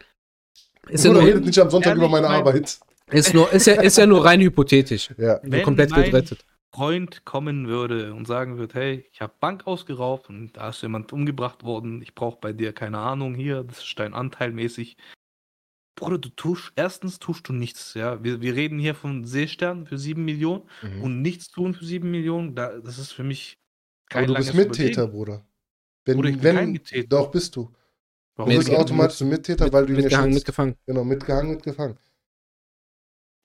Ist ja, Bruder, nur, redet nicht am Sonntag über meine mein- Arbeit. ist, nur, ist, ja, ist ja nur rein hypothetisch. Ja. Wenn komplett mein- gerettet. Freund kommen würde und sagen würde, hey, ich habe Bank ausgeraubt und da ist jemand umgebracht worden, ich brauche bei dir keine Ahnung hier, das ist dein Anteil mäßig. Bruder, du tust, erstens tust du nichts, ja. Wir, wir reden hier von Seestern für sieben Millionen Mhm. und nichts tun für sieben Millionen, da, das ist für mich Aber kein du bist Mittäter, Überlegen. Bruder. Wenn, Bruder, ich bin wenn, kein Mittäter. Doch, bist du. Warum Du bist Mit- automatisch ein Mittäter, weil du ihn Mitgehangen, mitgefangen. Genau, mitgehangen, mitgefangen.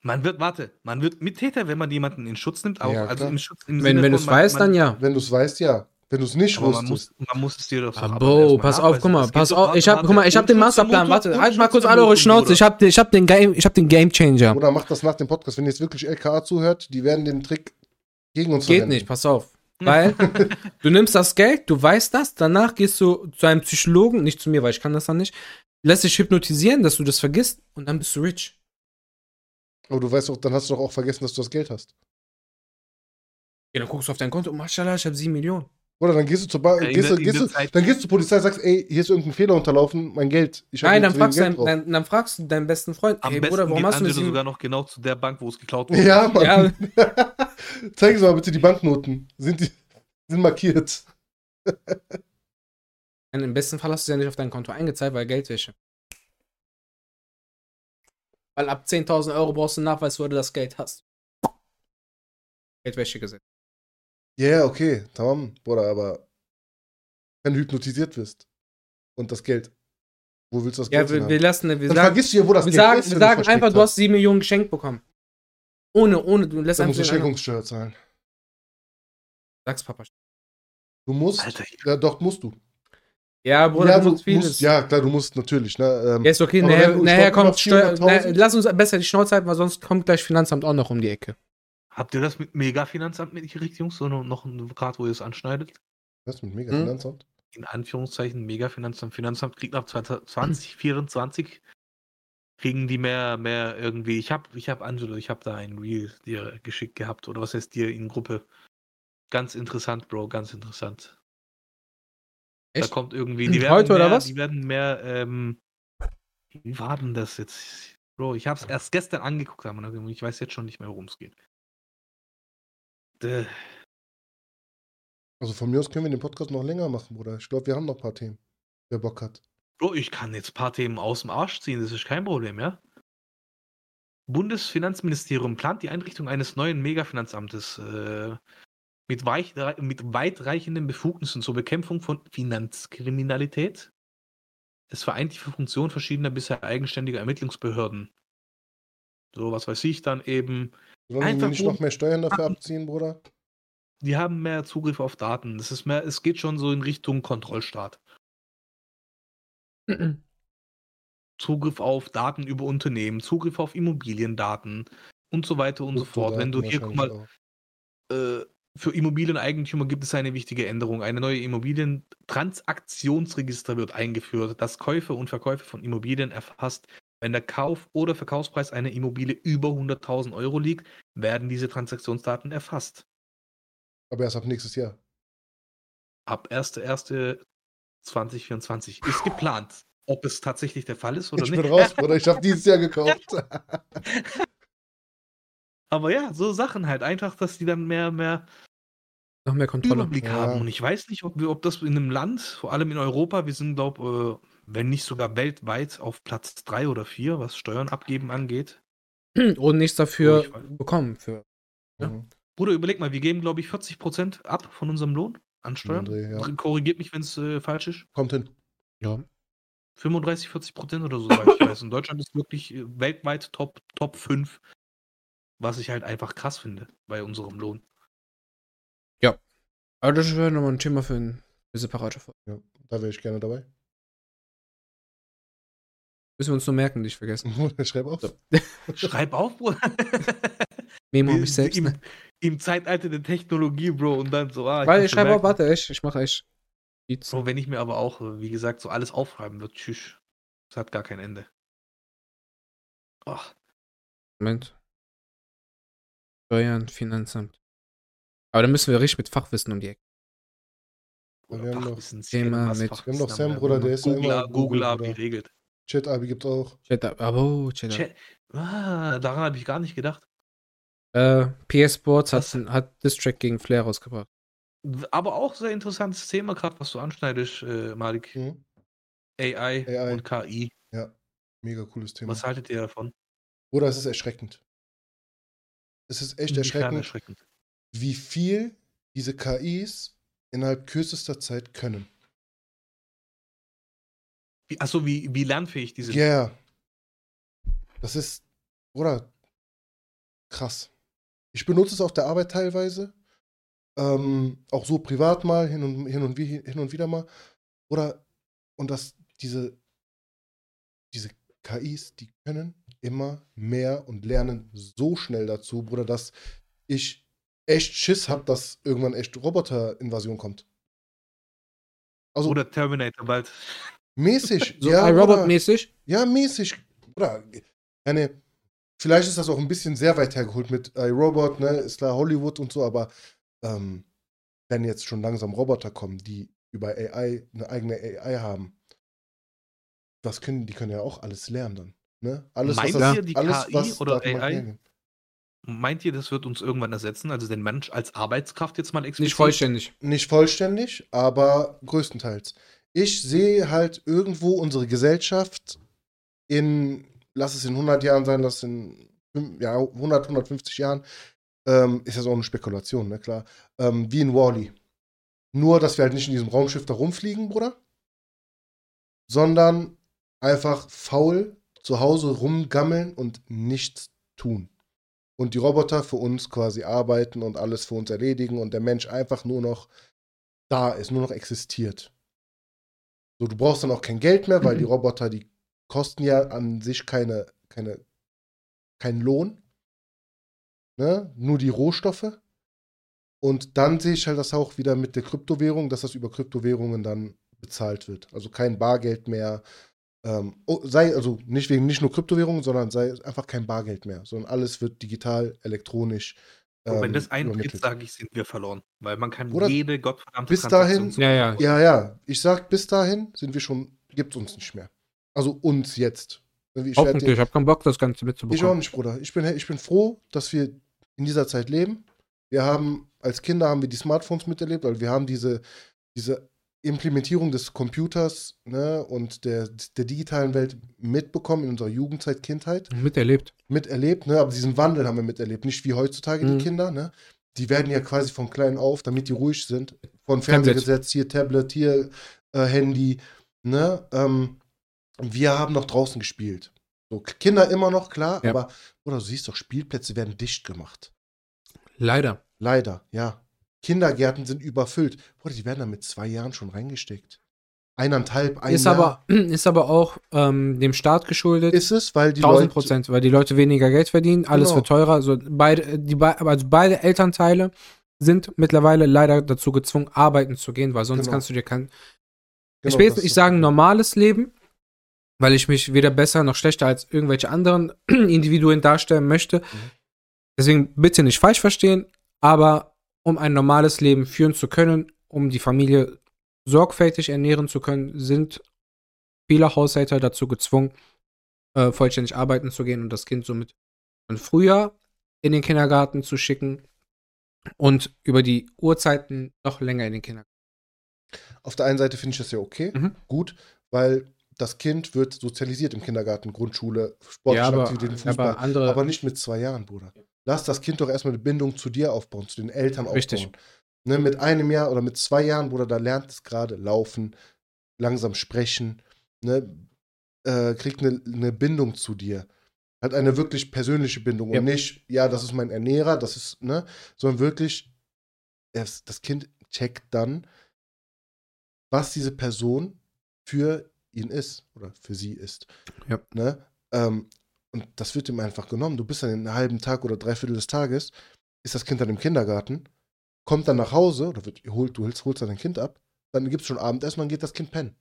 Man wird, warte, man wird Mittäter, wenn man jemanden in Schutz nimmt, auch, Ja, also im Schutz im Wenn, Sinne wenn du es weißt, man- dann ja. Wenn du es weißt, ja. Wenn du es nicht Aber man wusstest. muss, man muss es dir doch Ah, Bro, erstmal pass auf, guck mal, pass auf. Ich hab, guck mal, ich hab den Masterplan. Warte, halt mal kurz alle eure Schnauze. Ich hab, ich hab den Game, ich hab den Game Changer. Oder mach das nach dem Podcast. Wenn jetzt wirklich LKA zuhört, die werden den Trick gegen uns Geht verwenden. nicht, pass auf. Weil du nimmst das Geld, du weißt das, danach gehst du zu einem Psychologen, nicht zu mir, weil ich kann das dann nicht, lässt dich hypnotisieren, dass du das vergisst und dann bist du rich. Aber du weißt doch, dann hast du doch auch vergessen, dass du das Geld hast. Ja, dann guckst du auf dein Konto, Maschallah, ich habe 7 Millionen. Oder dann gehst du zur, ba Ja, in gehst, in gehst der du, dann gehst du zur Polizei sagst, ey, hier ist irgendein Fehler unterlaufen, mein Geld. Nein, dann fragst, du Geld dein, dann, dann fragst du deinen besten Freund, Am ey besten Bruder, warum geht hast du Angelo das? sogar noch genau zu der Bank, wo es geklaut wurde. Ja, Mann. Ja, Zeigen Sie mal bitte die Banknoten. Sind die sind markiert. im besten Fall hast du ja nicht auf dein Konto eingezahlt, weil Geldwäsche. Weil ab 10.000 Euro brauchst du einen Nachweis, wo du das Geld hast. Geldwäsche gesetzt. Ja, yeah, okay, tamam, Bruder, aber wenn du hypnotisiert wirst und das Geld, wo willst du das Ja, Geld wir, hin wir haben? lassen, wir Dann sagen, vergisst du ja, wo das wir Geld sagen, ist, wir sagen einfach, du hast. hast 7 Millionen geschenkt bekommen. Ohne, ohne, du lässt Dann einfach musst du den anderen- Schenkungssteuer zahlen. Sag's Papa. Du musst, Alter, ja doch, musst du. Ja, Bruder, ja, du musst vieles. musst, ja, klar, du musst natürlich, ne? Ähm, Ja, ist okay, nachher, du- nachher glaub, kommt Steuer. 400.000 Na, lass uns besser die Schnauze halten, weil sonst kommt gleich Finanzamt auch noch um die Ecke. Habt ihr das mit Mega-Finanzamt mitgekriegt, Jungs? So noch gerade, wo ihr es anschneidet? was mit mega Hm? Finanzamt? In Anführungszeichen Mega-Finanzamt. Finanzamt kriegt ab 2024 kriegen die mehr, mehr irgendwie. Ich hab, ich hab Angelo, ich hab da ein Reel dir geschickt gehabt. Oder was heißt dir in Gruppe? Ganz interessant, Bro, ganz interessant. Da Echt? kommt irgendwie. Die werden heute mehr, oder was? Die werden mehr. Ähm, wie war denn das jetzt? Bro, ich hab's erst gestern angeguckt, aber ich weiß jetzt schon nicht mehr, worum es geht. Äh, Also von mir aus können wir den Podcast noch länger machen, Bruder. Ich glaube, wir haben noch ein paar Themen. Wer Bock hat. Bro, ich kann jetzt ein paar Themen aus dem Arsch ziehen, das ist kein Problem, ja? Bundesfinanzministerium plant die Einrichtung eines neuen Megafinanzamtes äh, mit, weich, mit weitreichenden Befugnissen zur Bekämpfung von Finanzkriminalität. Es vereint die Funktion verschiedener bisher eigenständiger Ermittlungsbehörden. So, was weiß ich dann eben. Sollen Einfach nicht um- noch mehr Steuern dafür Daten- abziehen, Bruder? Die haben mehr Zugriff auf Daten. Es ist mehr, es geht schon so in Richtung Kontrollstaat. Zugriff auf Daten über Unternehmen, Zugriff auf Immobiliendaten und so weiter und so fort. Wenn du hier, guck mal, äh, für Immobilieneigentümer gibt es eine wichtige Änderung. Eine neue Immobilientransaktionsregister wird eingeführt, das Käufe und Verkäufe von Immobilien erfasst. Wenn der Kauf- oder Verkaufspreis einer Immobilie über 100.000 Euro liegt, werden diese Transaktionsdaten erfasst. Aber erst ab nächstes Jahr. Ab 1.1.2024 ist geplant. Ob es tatsächlich der Fall ist oder Ich nicht. bin raus, Bruder. Ich habe dieses Jahr gekauft. Aber ja, so Sachen halt. Einfach, dass die dann mehr, mehr Noch mehr Kontrolle. Überblick Ja. haben. Und ich weiß nicht, ob, wir, ob das in einem Land, vor allem in Europa, wir sind, glaube äh, wenn nicht sogar weltweit auf Platz 3 oder 4, was Steuern abgeben angeht. Und nichts dafür weiß- bekommen. Für. Ja. Mhm. Bruder, überleg mal, wir geben, glaube ich, 40% ab von unserem Lohn an Steuern. Ja. Korrigiert mich, wenn es äh, falsch ist. Kommt hin. Ja. 35, 40 Prozent oder so, ich weiß. Und Deutschland ist wirklich äh, weltweit Top, Top 5, was ich halt einfach krass finde bei unserem Lohn. Aber das wäre nochmal ein Thema für eine separate Folge. Ja, da wäre ich gerne dabei. Müssen wir uns nur merken, nicht vergessen. Schreib auf. So. Schreib auf, Bruder. Memo mich selbst. Im, Ne? Im Zeitalter der Technologie, Bro, und dann so, ah, Weil ich schreibe auch, merken. warte, ich, ich mache echt. Bro, wenn ich mir aber auch, wie gesagt, so alles aufschreiben würde, tschüss. Das hat gar kein Ende. Ach, Moment. Steuern, Finanzamt. Aber dann müssen wir richtig mit Fachwissen um die Ecke. Ja, wir haben noch- Thema mit- Wir haben noch Sam, Bruder, der ist ja Google, immer Google, API Bruder. regelt. Chat-Abi gibt's auch. Chat, aber, Chat. Chat, ah, daran habe ich gar nicht gedacht. Äh, PS Sports hat, Das- hat Distrack gegen Flair rausgebracht. Aber auch sehr interessantes Thema, gerade was du anschneidest, äh, Malik. Mhm. AI, AI. und KI. Mega cooles Thema. Was haltet ihr davon? Bruder, es ist erschreckend. Es ist echt erschreckend, erschreckend. wie viel diese KIs innerhalb kürzester Zeit können. Wie, achso, wie, wie lernfähig die sind. Ja. Yeah. Das ist, oder krass. Ich benutze es auf der Arbeit teilweise. Ähm, auch so privat mal, hin und, hin, und, hin und wieder mal. Oder, und das, diese, diese KIs, die können immer mehr und lernen so schnell dazu, Bruder, dass ich echt Schiss habe, dass irgendwann echt Roboter-Invasion kommt. Also Oder Terminator bald. mäßig. So ja, iRobot-mäßig. Ja, mäßig. Oder, eine, vielleicht ist das auch ein bisschen sehr weit hergeholt mit iRobot, ne, ist klar Hollywood und so, aber ähm, wenn jetzt schon langsam Roboter kommen, die über AI eine eigene AI haben, was können, die können ja auch alles lernen dann. Ne? Alles, Meint was das, ihr, die alles, KI was oder AI? Meint ihr, das wird uns irgendwann ersetzen? Also den Mensch als Arbeitskraft jetzt mal explizit? Nicht vollständig. Nicht vollständig, aber größtenteils. Ich sehe halt irgendwo unsere Gesellschaft in, lass es in 100 Jahren sein, lass es in ja, 100, 150 Jahren, ähm, ist ja so eine Spekulation, ne, klar, ähm, wie in Wally. Nur, dass wir halt nicht in diesem Raumschiff da rumfliegen, Bruder, sondern einfach faul zu Hause rumgammeln und nichts tun. Und die Roboter für uns quasi arbeiten und alles für uns erledigen und der Mensch einfach nur noch da ist, nur noch existiert. So, du brauchst dann auch kein Geld mehr, weil die Roboter, die kosten ja an sich keine, keine, keinen Lohn. Ne? Nur die Rohstoffe. Und dann sehe ich halt das auch wieder mit der Kryptowährung, dass das über Kryptowährungen dann bezahlt wird. Also kein Bargeld mehr. Ähm, oh, sei also nicht wegen nicht nur Kryptowährungen, sondern sei einfach kein Bargeld mehr, sondern alles wird digital, elektronisch. Und wenn ähm, das eintritt, sage ich, sind wir verloren. Weil man kann Oder jede gottverdammte bis dahin- Ja, ja. Ja, ja. Ich sag, bis dahin sind wir schon, gibt uns nicht mehr. Also uns jetzt. Ich, werd Hoffentlich. Ich habe keinen Bock, das Ganze Ich auch mitzubekommen. nicht, Bruder. Ich bin, ich bin froh, dass wir in dieser Zeit leben. Wir haben, als Kinder haben wir die Smartphones miterlebt, weil wir haben diese, diese Implementierung des Computers ne, und der, der digitalen Welt mitbekommen in unserer Jugendzeit, Kindheit, Miterlebt. miterlebt, ne? aber diesen Wandel haben wir miterlebt. Nicht wie heutzutage Mhm. die Kinder, ne? Die werden ja quasi von klein auf, damit die ruhig sind, von Fernseher gesetzt, hier Tablet, hier äh, Handy, ne? Ähm, wir haben noch draußen gespielt. So, Kinder immer noch, klar, Ja. aber, oder du siehst doch, Spielplätze werden dicht gemacht. Leider. Leider, ja. Kindergärten sind überfüllt. Bruder, die werden da mit zwei Jahren schon reingesteckt. Eineinhalb, ein Ist Jahr. aber, ist aber auch ähm, dem Staat geschuldet. ist es, weil die 1000 Leute, Prozent, weil die Leute weniger Geld verdienen, alles Genau. wird teurer. Also beide, die, also beide Elternteile sind mittlerweile leider dazu gezwungen, arbeiten zu gehen, weil sonst Genau. kannst du dir kein. Genau, ich will jetzt nicht sagen normales Leben, weil ich mich weder besser noch schlechter als irgendwelche anderen Individuen darstellen möchte. Mhm. Deswegen bitte nicht falsch verstehen, aber um ein normales Leben führen zu können, um die Familie sorgfältig ernähren zu können, sind viele Haushalte dazu gezwungen, äh, vollständig arbeiten zu gehen und das Kind somit von früher in den Kindergarten zu schicken und über die Uhrzeiten noch länger in den Kindergarten. Auf der einen Seite finde ich das ja okay, Mhm. gut, weil das Kind wird sozialisiert im Kindergarten, Grundschule, sportliche Ja, aber, Fußball. aber andere. Aber nicht mit zwei Jahren, Bruder. Lass das Kind doch erstmal eine Bindung zu dir aufbauen, zu den Eltern Richtig. aufbauen. Ne, mit einem Jahr oder mit zwei Jahren, Bruder, da lernt es gerade laufen, langsam sprechen, ne, äh, kriegt eine, eine Bindung zu dir. Hat eine wirklich persönliche Bindung Ja. und nicht, ja, das ist mein Ernährer, das ist, ne, sondern wirklich, das Kind checkt dann, was diese Person für ihn ist oder für sie ist. Ja. Ne? Ähm, und das wird ihm einfach genommen. Du bist dann einen halben Tag oder dreiviertel des Tages, ist das Kind dann im Kindergarten, kommt dann nach Hause oder wird, holt, du holst, holst dann dein Kind ab, dann gibt es schon Abendessen und dann geht das Kind pennen.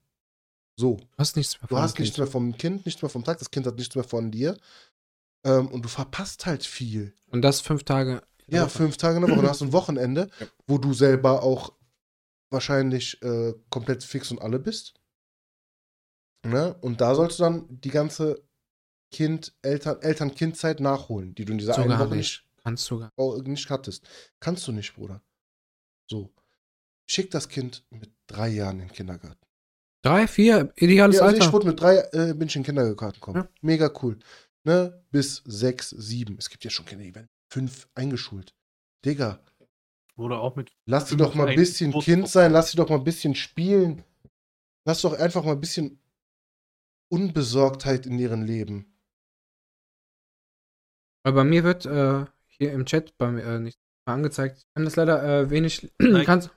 So. du hast nichts mehr Du hast nichts Kind. mehr vom Kind, nichts mehr vom Tag, das Kind hat nichts mehr von dir. Ähm, und du verpasst halt viel. Und das fünf Tage. Ja, Woche. fünf Tage in der Woche. Du hast ein Wochenende, Ja. wo du selber auch wahrscheinlich äh, komplett fix und alle bist. Ne? Und da sollst du dann die ganze Kind, Eltern, Eltern-Kind-Zeit nachholen, die du in dieser einen Sogar Woche nicht. Kannst du gar. oh, nicht hattest. Kannst du nicht, Bruder. So. Schick das Kind mit drei Jahren in den Kindergarten. Drei, vier, ideales Ja, also ich Alter. wurde mit drei, äh, bin ich in den Kindergarten gekommen. Ja. Mega cool. Ne? Bis sechs, sieben. Es gibt ja schon Kinder, die werden fünf eingeschult. Digga, Oder auch mit lass sie doch mal ein bisschen Brust- Kind sein, lass sie doch mal ein bisschen spielen. Lass doch einfach mal ein bisschen Unbesorgtheit in ihrem Leben. Aber bei mir wird äh, hier im Chat bei mir äh, nicht angezeigt. Ich kann das leider äh, wenig. Nein. Kannst,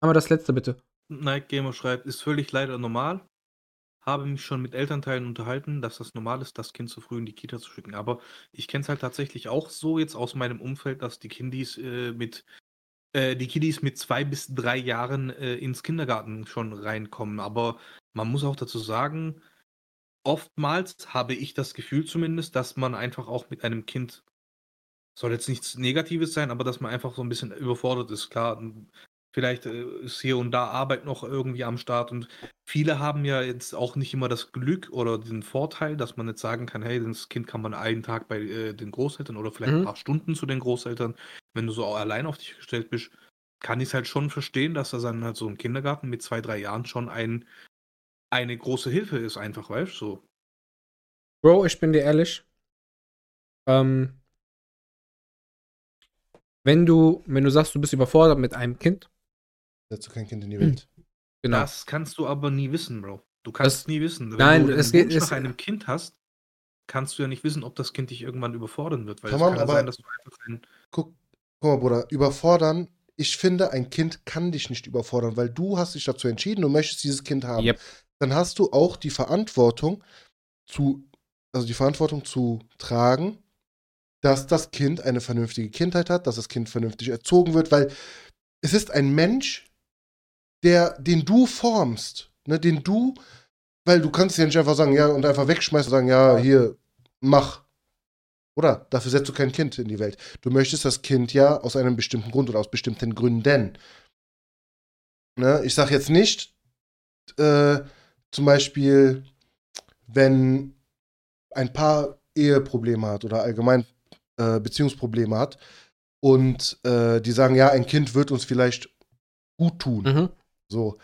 aber das letzte bitte. Night Gamer schreibt, ist völlig leider normal. Habe mich schon mit Elternteilen unterhalten, dass das normal ist, das Kind zu früh in die Kita zu schicken. Aber ich kenne es halt tatsächlich auch so jetzt aus meinem Umfeld, dass die Kindis äh, mit äh, die Kiddies mit zwei bis drei Jahren äh, ins Kindergarten schon reinkommen. Aber man muss auch dazu sagen, oftmals habe ich das Gefühl zumindest, dass man einfach auch mit einem Kind, soll jetzt nichts Negatives sein, aber dass man einfach so ein bisschen überfordert ist. Klar, vielleicht äh, ist hier und da Arbeit noch irgendwie am Start und viele haben ja jetzt auch nicht immer das Glück oder den Vorteil, dass man jetzt sagen kann, hey, das Kind kann man einen Tag bei äh, den Großeltern oder vielleicht Mhm. ein paar Stunden zu den Großeltern, wenn du so allein auf dich gestellt bist, kann ich es halt schon verstehen, dass das dann halt so im Kindergarten mit zwei, drei Jahren schon ein, eine große Hilfe ist, einfach, weißt du? So. Bro, ich bin dir ehrlich. Ähm, wenn du, wenn du sagst, du bist überfordert mit einem Kind, Setzt du kein Kind in die Welt. genau. Das kannst du aber nie wissen, Bro. Du kannst Das- es nie wissen. Wenn Nein, du es geht- es- nach einem Kind hast, kannst du ja nicht wissen, ob das Kind dich irgendwann überfordern wird. Weil Kann es man, kann ja aber- sein, dass du einfach ein Guck, guck mal, Bruder, überfordern. Ich finde, ein Kind kann dich nicht überfordern, weil du hast dich dazu entschieden, du möchtest dieses Kind haben. Yep. Dann hast du auch die Verantwortung zu, also die Verantwortung zu tragen, dass das Kind eine vernünftige Kindheit hat, dass das Kind vernünftig erzogen wird, weil es ist ein Mensch, der, den du formst, ne, den du, weil du kannst ja nicht einfach sagen, ja, und einfach wegschmeißen und sagen, ja, hier, mach. Oder? Dafür setzt du kein Kind in die Welt. Du möchtest das Kind ja aus einem bestimmten Grund oder aus bestimmten Gründen. Ne? Ich sage jetzt nicht, äh, zum Beispiel, wenn ein Paar Eheprobleme hat oder allgemein äh, Beziehungsprobleme hat und äh, die sagen, ja, ein Kind wird uns vielleicht gut tun. Mhm. So.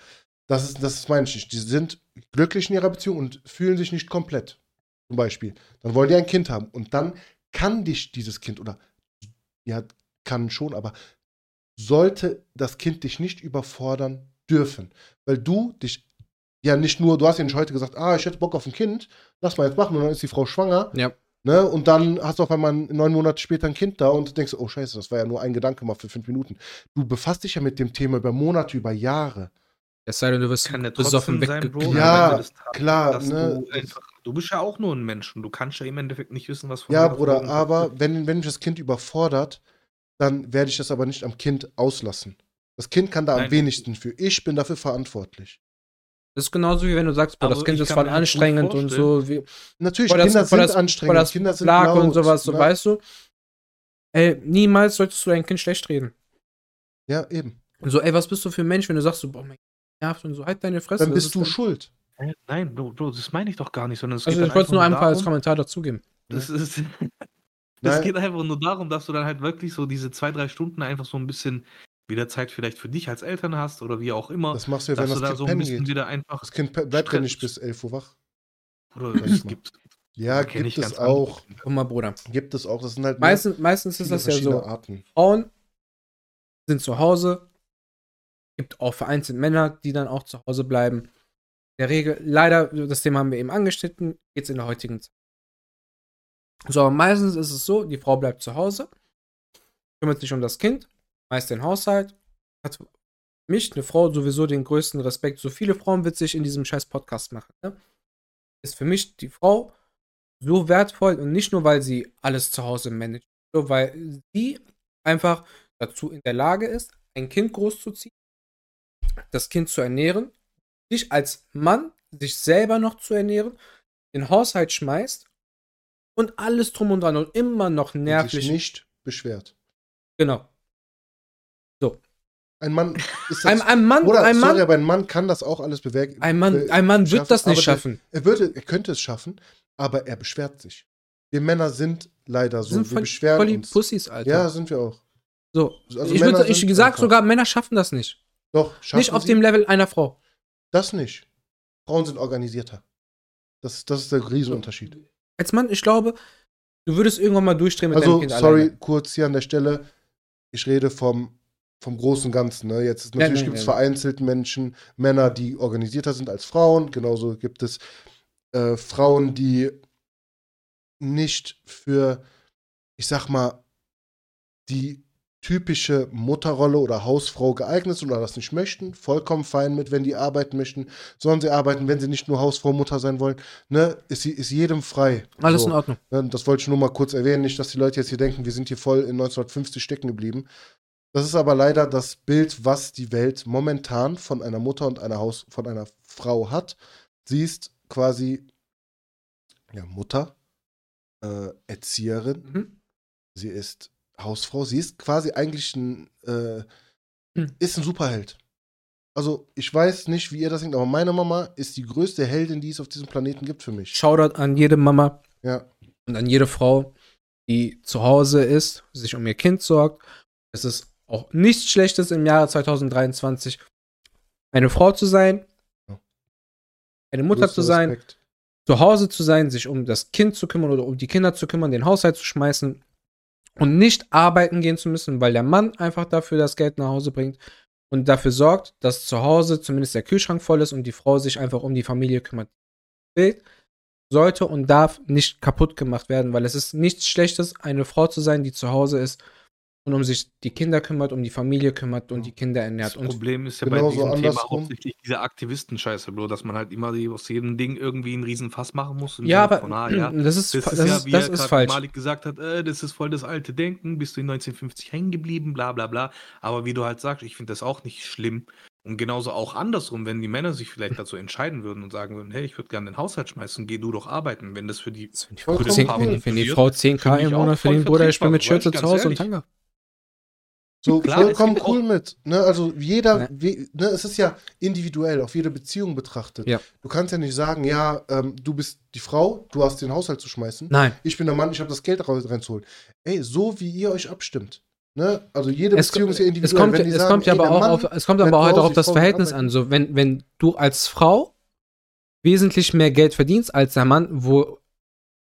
Das ist, das ist meine ich. Die sind glücklich in ihrer Beziehung und fühlen sich nicht komplett. Zum Beispiel. Dann wollen die ein Kind haben. Und dann kann dich dieses Kind oder ja, kann schon, aber sollte das Kind dich nicht überfordern dürfen. Weil du dich ja nicht nur, du hast ja nicht heute gesagt, ah, ich hätte Bock auf ein Kind, lass mal jetzt machen und dann ist die Frau schwanger. Ja. Ne? Und dann hast du auf einmal neun Monate später ein Kind da und denkst, oh scheiße, das war ja nur ein Gedanke mal für fünf Minuten. Du befasst dich ja mit dem Thema über Monate, über Jahre. Es sei denn, du wirst besoffen trotzdem sein, Bro. weggeknallt. Ja, am klar, dass ne, Du, einfach, du bist ja auch nur ein Mensch und du kannst ja im Endeffekt nicht wissen, was von Ja, Bruder, aber wenn, wenn mich das Kind überfordert, dann werde ich das aber nicht am Kind auslassen. Das Kind kann da am Nein. wenigsten für. Ich bin dafür verantwortlich. Das ist genauso wie wenn du sagst, boah, das Kind ist voll anstrengend und so. Wie, Natürlich, Boah, das- Kinder boah, sind das- boah, anstrengend, das Kinder sind laut. und sowas, so ne? weißt du. Ey, niemals solltest du dein Kind schlecht reden. Ja, eben. Und so, ey, was bist du für ein Mensch, wenn du sagst, so, boah, mein Kind nervt und so, halt deine Fresse. Dann bist ist du dann- schuld. Nein, Bro, Bro, das meine ich doch gar nicht, sondern es Also, geht ich wollte es nur einfach einfach als Kommentar dazugeben. Das ist. Es geht einfach nur darum, dass du dann halt wirklich so diese zwei, drei Stunden einfach so ein bisschen wieder Zeit vielleicht für dich als Eltern hast oder wie auch immer. Das machst du ja, wenn du das da Kind so ein bisschen geht. wieder einfach. Das Kind bleibt ja nicht bis 11 Uhr wach. Oder es gibt. Ja, gibt ich es auch. Guck mal, Bruder. Gibt es auch. Das sind halt Meistens, meistens ist das ja so, Arten. Frauen sind zu Hause, gibt auch vereinzelt Männer, die dann auch zu Hause bleiben. In der Regel, leider, das Thema haben wir eben angeschnitten, geht es in der heutigen Zeit. So, aber meistens ist es so, die Frau bleibt zu Hause, kümmert sich um das Kind, meist den Haushalt, hat für mich, eine Frau, sowieso den größten Respekt. So viele Frauen wird sich in diesem scheiß Podcast machen. Ne? Ist für mich die Frau so wertvoll und nicht nur, weil sie alles zu Hause managt, so weil sie einfach dazu in der Lage ist, ein Kind großzuziehen, das Kind zu ernähren, sich als Mann, sich selber noch zu ernähren, den Haushalt schmeißt und alles drum und dran und immer noch Und sich nervlich. nicht beschwert. Genau. Ein Mann ist das. Ein, ein Mann, Oder, ein sorry, Mann, aber ein Mann kann das auch alles bewegen. ein Mann, ein Mann wird das nicht schaffen. Er, würde, er könnte es schaffen, aber er beschwert sich. Wir Männer sind leider so. sind wir voll, beschweren voll die uns. Pussys, Alter. Ja, sind wir auch. so. Also ich würde, ich gesagt, sogar Männer schaffen das nicht. Doch, schaffen nicht auf sie. dem Level einer Frau. Das nicht. Frauen sind organisierter. Das, das ist der Riesenunterschied. Als Mann, ich glaube, du würdest irgendwann mal durchdrehen mit deinem Also, Kind sorry, alleine. kurz hier an der Stelle. Ich rede vom, vom großen Ganzen. Ne? Jetzt Ja, natürlich nein, gibt es ja. vereinzelt Menschen, Männer, die organisierter sind als Frauen. Genauso gibt es äh, Frauen, die nicht für, ich sag mal, die typische Mutterrolle oder Hausfrau geeignet sind oder das nicht möchten. Vollkommen fein mit, wenn die arbeiten möchten. Sollen sie arbeiten, wenn sie nicht nur Hausfrau, Mutter sein wollen. Ne? Ist, ist jedem frei. Alles So. in Ordnung. Ne, Das wollte ich nur mal kurz erwähnen, nicht, dass die Leute jetzt hier denken, wir sind hier voll in 1950 stecken geblieben. Das ist aber leider das Bild, was die Welt momentan von einer Mutter und einer Haus von einer Frau hat. Sie ist quasi ja, Mutter, äh, Erzieherin, Mhm. sie ist Hausfrau, sie ist quasi eigentlich ein, äh, Hm. ist ein Superheld. Also ich weiß nicht, wie ihr das denkt, aber meine Mama ist die größte Heldin, die es auf diesem Planeten gibt für mich. Shoutout an jede Mama Ja, und an jede Frau, die zu Hause ist, sich um ihr Kind sorgt. Es ist auch nichts Schlechtes im Jahre 2023, eine Frau zu sein, eine Mutter zu sein, Respekt. zu Hause zu sein, sich um das Kind zu kümmern oder um die Kinder zu kümmern, den Haushalt zu schmeißen und nicht arbeiten gehen zu müssen, weil der Mann einfach dafür das Geld nach Hause bringt und dafür sorgt, dass zu Hause zumindest der Kühlschrank voll ist und die Frau sich einfach um die Familie kümmert. Sollte und darf nicht kaputt gemacht werden, weil es ist nichts Schlechtes, eine Frau zu sein, die zu Hause ist und um sich die Kinder kümmert, um die Familie kümmert und die Kinder ernährt. Das Und Problem ist ja bei diesem Thema hauptsächlich diese Aktivisten-Scheiße, Bro, dass man halt immer die, aus jedem Ding irgendwie einen riesen Fass machen muss. ja, aber von, ah, ja, das ist, Das das ist ja, wie das er ist falsch. Malik gesagt hat, äh, das ist voll das alte Denken, bist du in 1950 hängen geblieben, bla bla bla. Aber wie du halt sagst, ich finde das auch nicht schlimm. Und genauso auch andersrum, wenn die Männer sich vielleicht dazu entscheiden würden und sagen würden, hey, ich würde gerne den Haushalt schmeißen, geh du doch arbeiten, wenn das für die Wenn die Vollkommen Frau 10, cool. wenn, die- wenn die Frau 10k finde ich im Monat voll verdient, Bruder, ich bin mit Schürze zu Hause und. Tanga. So Klar, es vollkommen cool mit. Ne? Also jeder, Ne. ne, es ist ja individuell, auf jede Beziehung betrachtet. Ja. Du kannst ja nicht sagen, ja, ähm, du bist die Frau, du hast den Haushalt zu schmeißen. Nein. Ich bin der Mann, ich habe das Geld raus- reinzuholen. Ey, so wie ihr euch abstimmt. Ne? Also jede Es, Beziehung ist ja es individuell. kommt, Wenn die es sagen, kommt ja aber auch Mann auf, es kommt aber auch halt auf das Frau Verhältnis an. So, wenn, wenn du als Frau wesentlich mehr Geld verdienst als der Mann, wo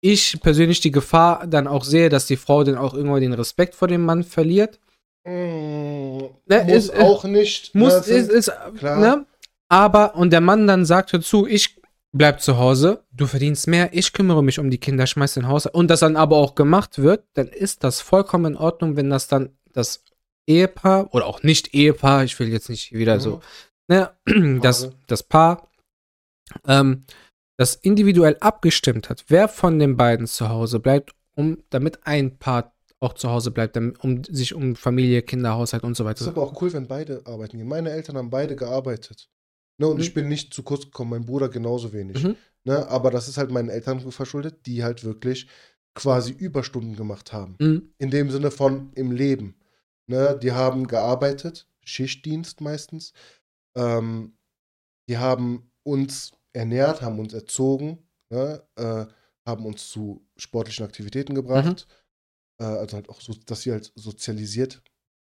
ich persönlich die Gefahr dann auch sehe, dass die Frau dann auch irgendwann den Respekt vor dem Mann verliert. Ne, muss ist- äh, auch nicht. Muss, ne, es ist, ist, klar. ne? Aber, und der Mann dann sagt dazu, ich bleib zu Hause, du verdienst mehr, ich kümmere mich um die Kinder, schmeiß den Haus und das dann aber auch gemacht wird, dann ist das vollkommen in Ordnung, wenn das dann das Ehepaar oder auch nicht Ehepaar, ich will jetzt nicht wieder so, ne, das, Paare. das Paar, ähm, das individuell abgestimmt hat, wer von den beiden zu Hause bleibt, um, damit ein Paar auch zu Hause bleibt, um sich um Familie, Kinder, Haushalt und so Es ist weiter. aber auch cool, wenn beide arbeiten gehen. Meine Eltern haben beide gearbeitet. Ne, und Mhm. ich bin nicht zu kurz gekommen, mein Bruder genauso wenig. Mhm. Ne, aber das ist halt meinen Eltern verschuldet, die halt wirklich quasi Überstunden gemacht haben. Mhm. In dem Sinne von im Leben. Ne, die haben gearbeitet, Schichtdienst meistens. Ähm, die haben uns ernährt, haben uns erzogen, ne, äh, haben uns zu sportlichen Aktivitäten gebracht. Äh, also halt auch so, dass sie halt sozialisiert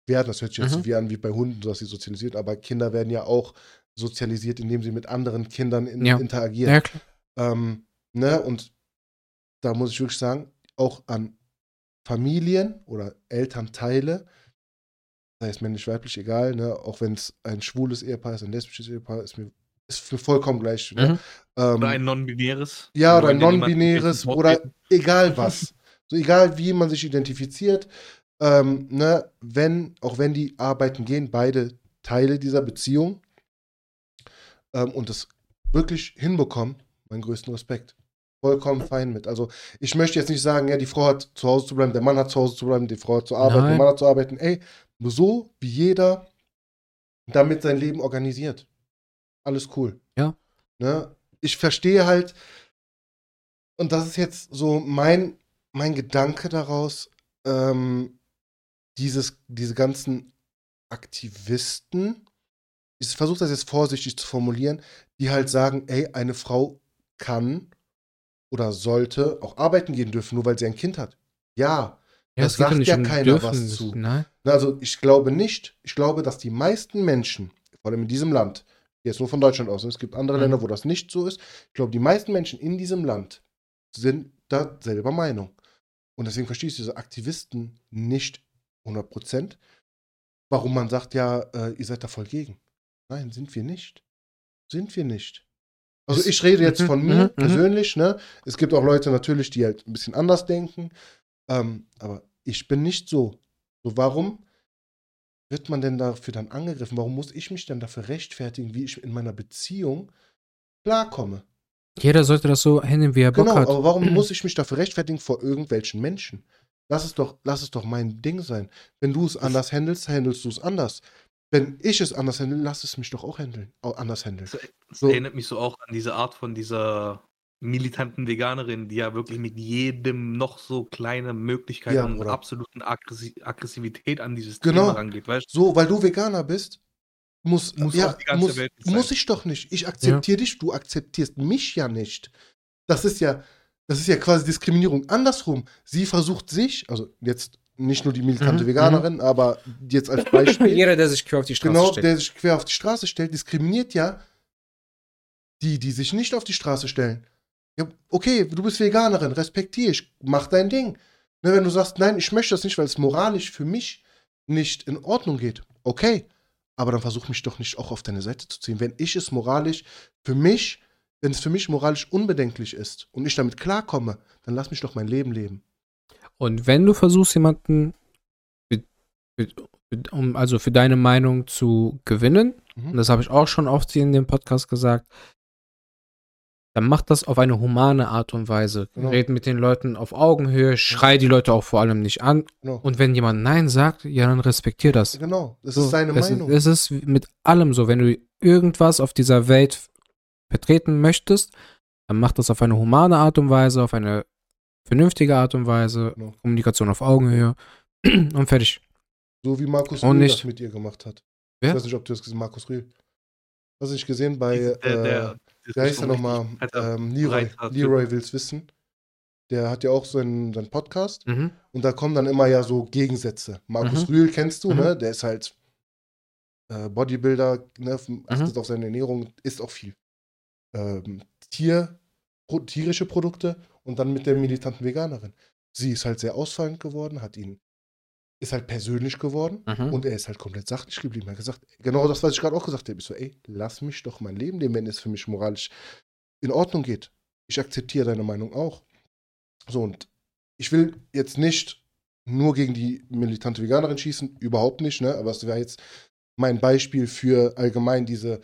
werden. Das hört sich jetzt Mhm. wie an wie bei Hunden, dass sie sozialisiert, aber Kinder werden ja auch sozialisiert, indem sie mit anderen Kindern in, Ja. interagieren. Ja, klar. Ähm, ne, und da muss ich wirklich sagen, auch an Familien oder Elternteile, sei es männlich, weiblich, egal, ne, auch wenn es ein schwules Ehepaar ist, ein lesbisches Ehepaar, ist mir, ist mir vollkommen gleich. Ne? Mhm. Ähm, Oder ein non-binäres. ja, Wir oder niemanden non-binäres oder egal was. So egal wie man sich identifiziert, ähm, ne, wenn, auch wenn die arbeiten gehen, beide Teile dieser Beziehung ähm, und das wirklich hinbekommen, meinen größten Respekt. Vollkommen fein mit. Also ich möchte jetzt nicht sagen, ja, die Frau hat zu Hause zu bleiben, der Mann hat zu Hause zu bleiben, die Frau hat zu arbeiten, der Nein. Mann hat zu arbeiten. Ey, nur so wie jeder damit sein Leben organisiert. Alles cool. Ja. Ne? Ich verstehe halt, und das ist jetzt so mein, mein Gedanke daraus, ähm, dieses, diese ganzen Aktivisten, ich versuche das jetzt vorsichtig zu formulieren, die halt sagen, ey, eine Frau kann oder sollte auch arbeiten gehen dürfen, nur weil sie ein Kind hat. Ja, Ja, Das sagt ja keiner was zu. Nein. also ich glaube nicht, ich glaube, dass die meisten Menschen, vor allem in diesem Land, jetzt nur von Deutschland aus, es gibt andere Mhm. Länder, wo das nicht so ist, ich glaube, die meisten Menschen in diesem Land sind da selber Meinung. Und deswegen verstehe ich diese Aktivisten nicht 100%, warum man sagt, ja, äh, ihr seid da voll gegen. Nein, sind wir nicht. Sind wir nicht. Also ich rede jetzt Mhm, von mhm, mir mhm. persönlich, ne? Es gibt auch Leute natürlich, die halt ein bisschen anders denken. Ähm, aber ich bin nicht so. So, warum wird man denn dafür dann angegriffen? Warum muss ich mich dann dafür rechtfertigen, wie ich in meiner Beziehung klarkomme? Jeder sollte das so hinnehmen, wie er Bock Genau, hat. aber warum muss ich mich dafür rechtfertigen vor irgendwelchen Menschen? Lass es doch, lass es doch mein Ding sein. Wenn du es anders handelst, handelst du es anders. Wenn ich es anders handle, lass es mich doch auch handeln, auch anders handeln. Das, das So. erinnert mich so auch an diese Art von dieser militanten Veganerin, die ja wirklich mit jedem noch so kleine Möglichkeit Ja, und Bruder. absoluten Aggressi Aggressivität an dieses Genau. Thema rangeht, weißt du? So, weil du Veganer bist, muss, Muss ja, die ganze muss, Welt sein. muss ich doch nicht. Ich akzeptiere dich, du akzeptierst mich ja nicht. Das ist ja, das ist ja quasi Diskriminierung. Andersrum, sie versucht sich, also jetzt nicht nur die militante Mhm, Veganerin, aber jetzt als Beispiel, Jeder, der sich quer auf die Straße genau, stellt. der sich quer auf die Straße stellt, diskriminiert ja die, die sich nicht auf die Straße stellen. Ja, okay, du bist Veganerin, respektiere ich, mach dein Ding. Ne, wenn du sagst, nein, ich möchte das nicht, weil es moralisch für mich nicht in Ordnung geht, okay, aber dann versuch mich doch nicht auch auf deine Seite zu ziehen. Wenn ich es moralisch für mich, wenn es für mich moralisch unbedenklich ist und ich damit klarkomme, dann lass mich doch mein Leben leben. Und wenn du versuchst, jemanden um also für deine Meinung zu gewinnen, Mhm. und das habe ich auch schon oft hier in dem Podcast gesagt, dann mach das auf eine humane Art und Weise. Genau. Red mit den Leuten auf Augenhöhe, schrei die Leute auch vor allem nicht an. Genau. Und wenn jemand Nein sagt, ja, dann respektier das. genau, das So, ist seine es, Meinung. Es ist mit allem so. Wenn du irgendwas auf dieser Welt vertreten möchtest, dann mach das auf eine humane Art und Weise, auf eine vernünftige Art und Weise, Genau. Kommunikation auf Augenhöhe und fertig. So wie Markus Rühl nicht- das mit ihr gemacht hat. Wer? Ich weiß nicht, ob du das gesehen hast, Markus Rühl. Hast du nicht gesehen bei, der, äh, der wie heißt er so nochmal? Ähm, Leroy. Leroy will's wissen. der hat ja auch seinen, seinen Podcast Mhm. und da kommen dann immer ja so Gegensätze. Markus Mhm. Rühl kennst du, Mhm. ne? Der ist halt äh, Bodybuilder, ne? Mhm. achtet auf seine Ernährung, isst auch viel ähm, Tier, pro, tierische Produkte und dann mit der militanten Veganerin. Sie ist halt sehr ausfallend geworden, hat ihn, ist halt persönlich geworden Mhm. und er ist halt komplett sachlich geblieben. Er hat gesagt, genau das, was ich gerade auch gesagt habe. Ich so, ey, lass mich doch mein Leben leben, wenn es für mich moralisch in Ordnung geht. Ich akzeptiere deine Meinung auch. So, und ich will jetzt nicht nur gegen die militante Veganerin schießen, überhaupt nicht, ne? Aber es wäre jetzt mein Beispiel für allgemein diese,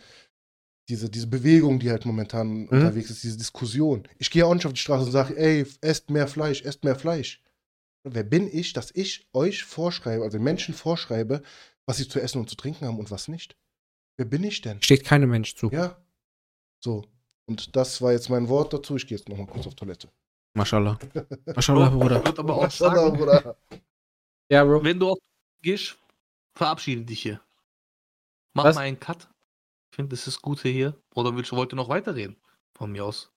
diese, diese Bewegung, die halt momentan unterwegs ist, diese Diskussion. Ich gehe auch nicht auf die Straße und sage, ey, esst mehr Fleisch, esst mehr Fleisch. Wer bin ich, dass ich euch vorschreibe, also Menschen vorschreibe, was sie zu essen und zu trinken haben und was nicht? Wer bin ich denn? Steht keinem Mensch zu. Ja. So. Und das war jetzt mein Wort dazu. Ich gehe jetzt nochmal kurz auf Toilette. Mashallah. Mashallah, Bruder. Ich würde aber auch Maschallah, sagen, Bruder. Ja, Bro. wenn du auf gehst, verabschiede dich hier. Mach Was? mal einen Cut. Ich finde, das ist gut hier. Oder willst, wollt ihr noch weiterreden? Von mir aus.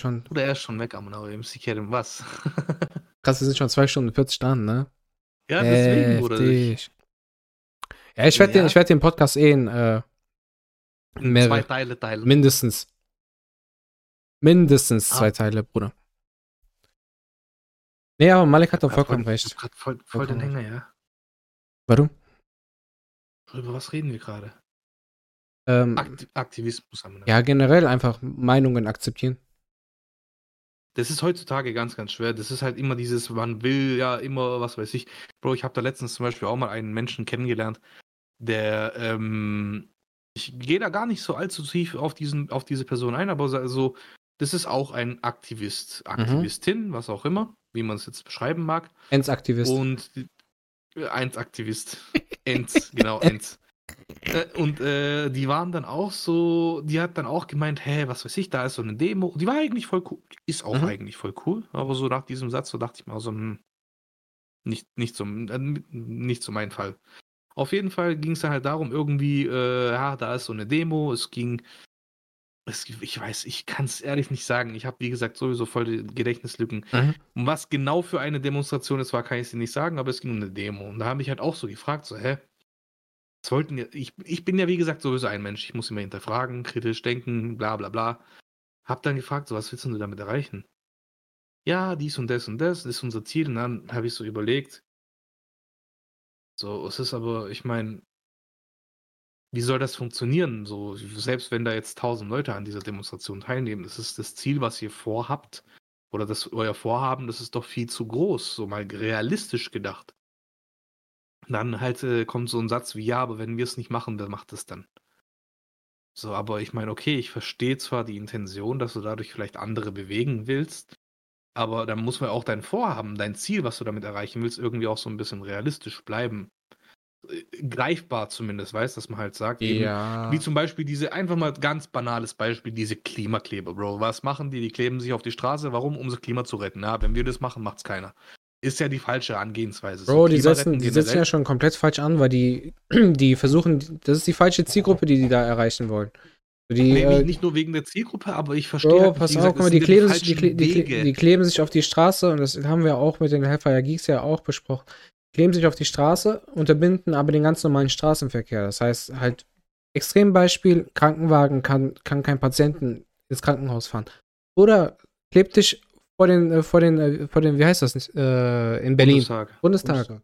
Schon Oder er ist schon weg am MC Kerim. Was? krass, wir sind schon 2 Stunden 40 dran, ne? ja, deswegen, Bruder. Ich. Ja, ich werde den, Ja. ich werd den Podcast eh in, äh, in mehrere. zwei Teile teilen. mindestens. Mindestens Ah. zwei Teile, Bruder. Nee, aber Malik hat doch vollkommen voll, recht. grad Voll, voll den Hänger, ja. Warum? Über was reden wir gerade? Ähm, Akti Aktivismus haben wir. ja, generell einfach Meinungen akzeptieren. Das ist heutzutage ganz, ganz schwer. Das ist halt immer dieses, man will ja immer, was weiß ich. Bro, ich habe da letztens zum Beispiel auch mal einen Menschen kennengelernt, der, ähm, ich gehe da gar nicht so allzu tief auf, diesen, auf diese Person ein, aber so, also, das ist auch ein Aktivist, Aktivistin, was auch immer, wie man es jetzt beschreiben mag. Ends-Aktivist. Und äh, eins Aktivist. Ends, genau, Ends. Äh, Und äh, die waren dann auch so, die hat dann auch gemeint, hä, was weiß ich, da ist so eine Demo. Die war eigentlich voll cool, ist auch Mhm. eigentlich voll cool, aber so nach diesem Satz, so dachte ich mir so, hm, nicht, nicht, so, äh, nicht so mein Fall. Auf jeden Fall ging es dann halt darum, irgendwie, äh, ja, da ist so eine Demo, es ging, es, ich weiß, ich kann es ehrlich nicht sagen. Ich habe, wie gesagt, sowieso voll die Gedächtnislücken. Mhm. Und was genau für eine Demonstration es war, kann ich dir nicht sagen, aber es ging um eine Demo. Und da habe ich halt auch so gefragt, so, hä? Ihr? Ich, ich bin ja, wie gesagt, sowieso ein Mensch. Ich muss immer hinterfragen, kritisch denken, bla bla bla. Hab dann gefragt, so, was willst du damit erreichen? Ja, dies und das und das, das ist unser Ziel. Und dann habe ich so überlegt, so, es ist aber, ich meine, wie soll das funktionieren? So, selbst wenn da jetzt tausend Leute an dieser Demonstration teilnehmen, das ist das Ziel, was ihr vorhabt, oder das euer Vorhaben, das ist doch viel zu groß, so mal realistisch gedacht. Dann halt äh, kommt so ein Satz wie, ja, aber wenn wir es nicht machen, wer macht es dann? So, aber ich meine, okay, ich verstehe zwar die Intention, dass du dadurch vielleicht andere bewegen willst, aber dann muss man auch dein Vorhaben, dein Ziel, was du damit erreichen willst, irgendwie auch so ein bisschen realistisch bleiben. Äh, Greifbar zumindest, weißt, dass man halt sagt, eben, Ja. wie zum Beispiel diese, einfach mal ganz banales Beispiel, diese Klimakleber, Bro. Was machen die? Die kleben sich auf die Straße. Warum? Um das Klima zu retten. Ja, wenn wir das machen, macht's keiner. Ist ja die falsche Angehensweise. Bro, die Klima setzen, die setzen ja schon komplett falsch an, weil die, die versuchen, das ist die falsche Zielgruppe, die die da erreichen wollen. So Die, Nee, äh, nicht, nur wegen der Zielgruppe, aber ich verstehe Bro, halt pass auf, guck mal, die kleben, sich, die, kle- die, die kleben sich auf die Straße und das haben wir auch mit den Hellfire Geeks ja auch besprochen. Kleben sich auf die Straße, unterbinden aber den ganz normalen Straßenverkehr. Das heißt halt, Extrembeispiel, Krankenwagen kann, kann kein Patienten ins Krankenhaus fahren. Oder kleb dich vor den, äh, vor den, äh, vor den, wie heißt das nicht, äh, in Berlin, Bundestag. Bundestag.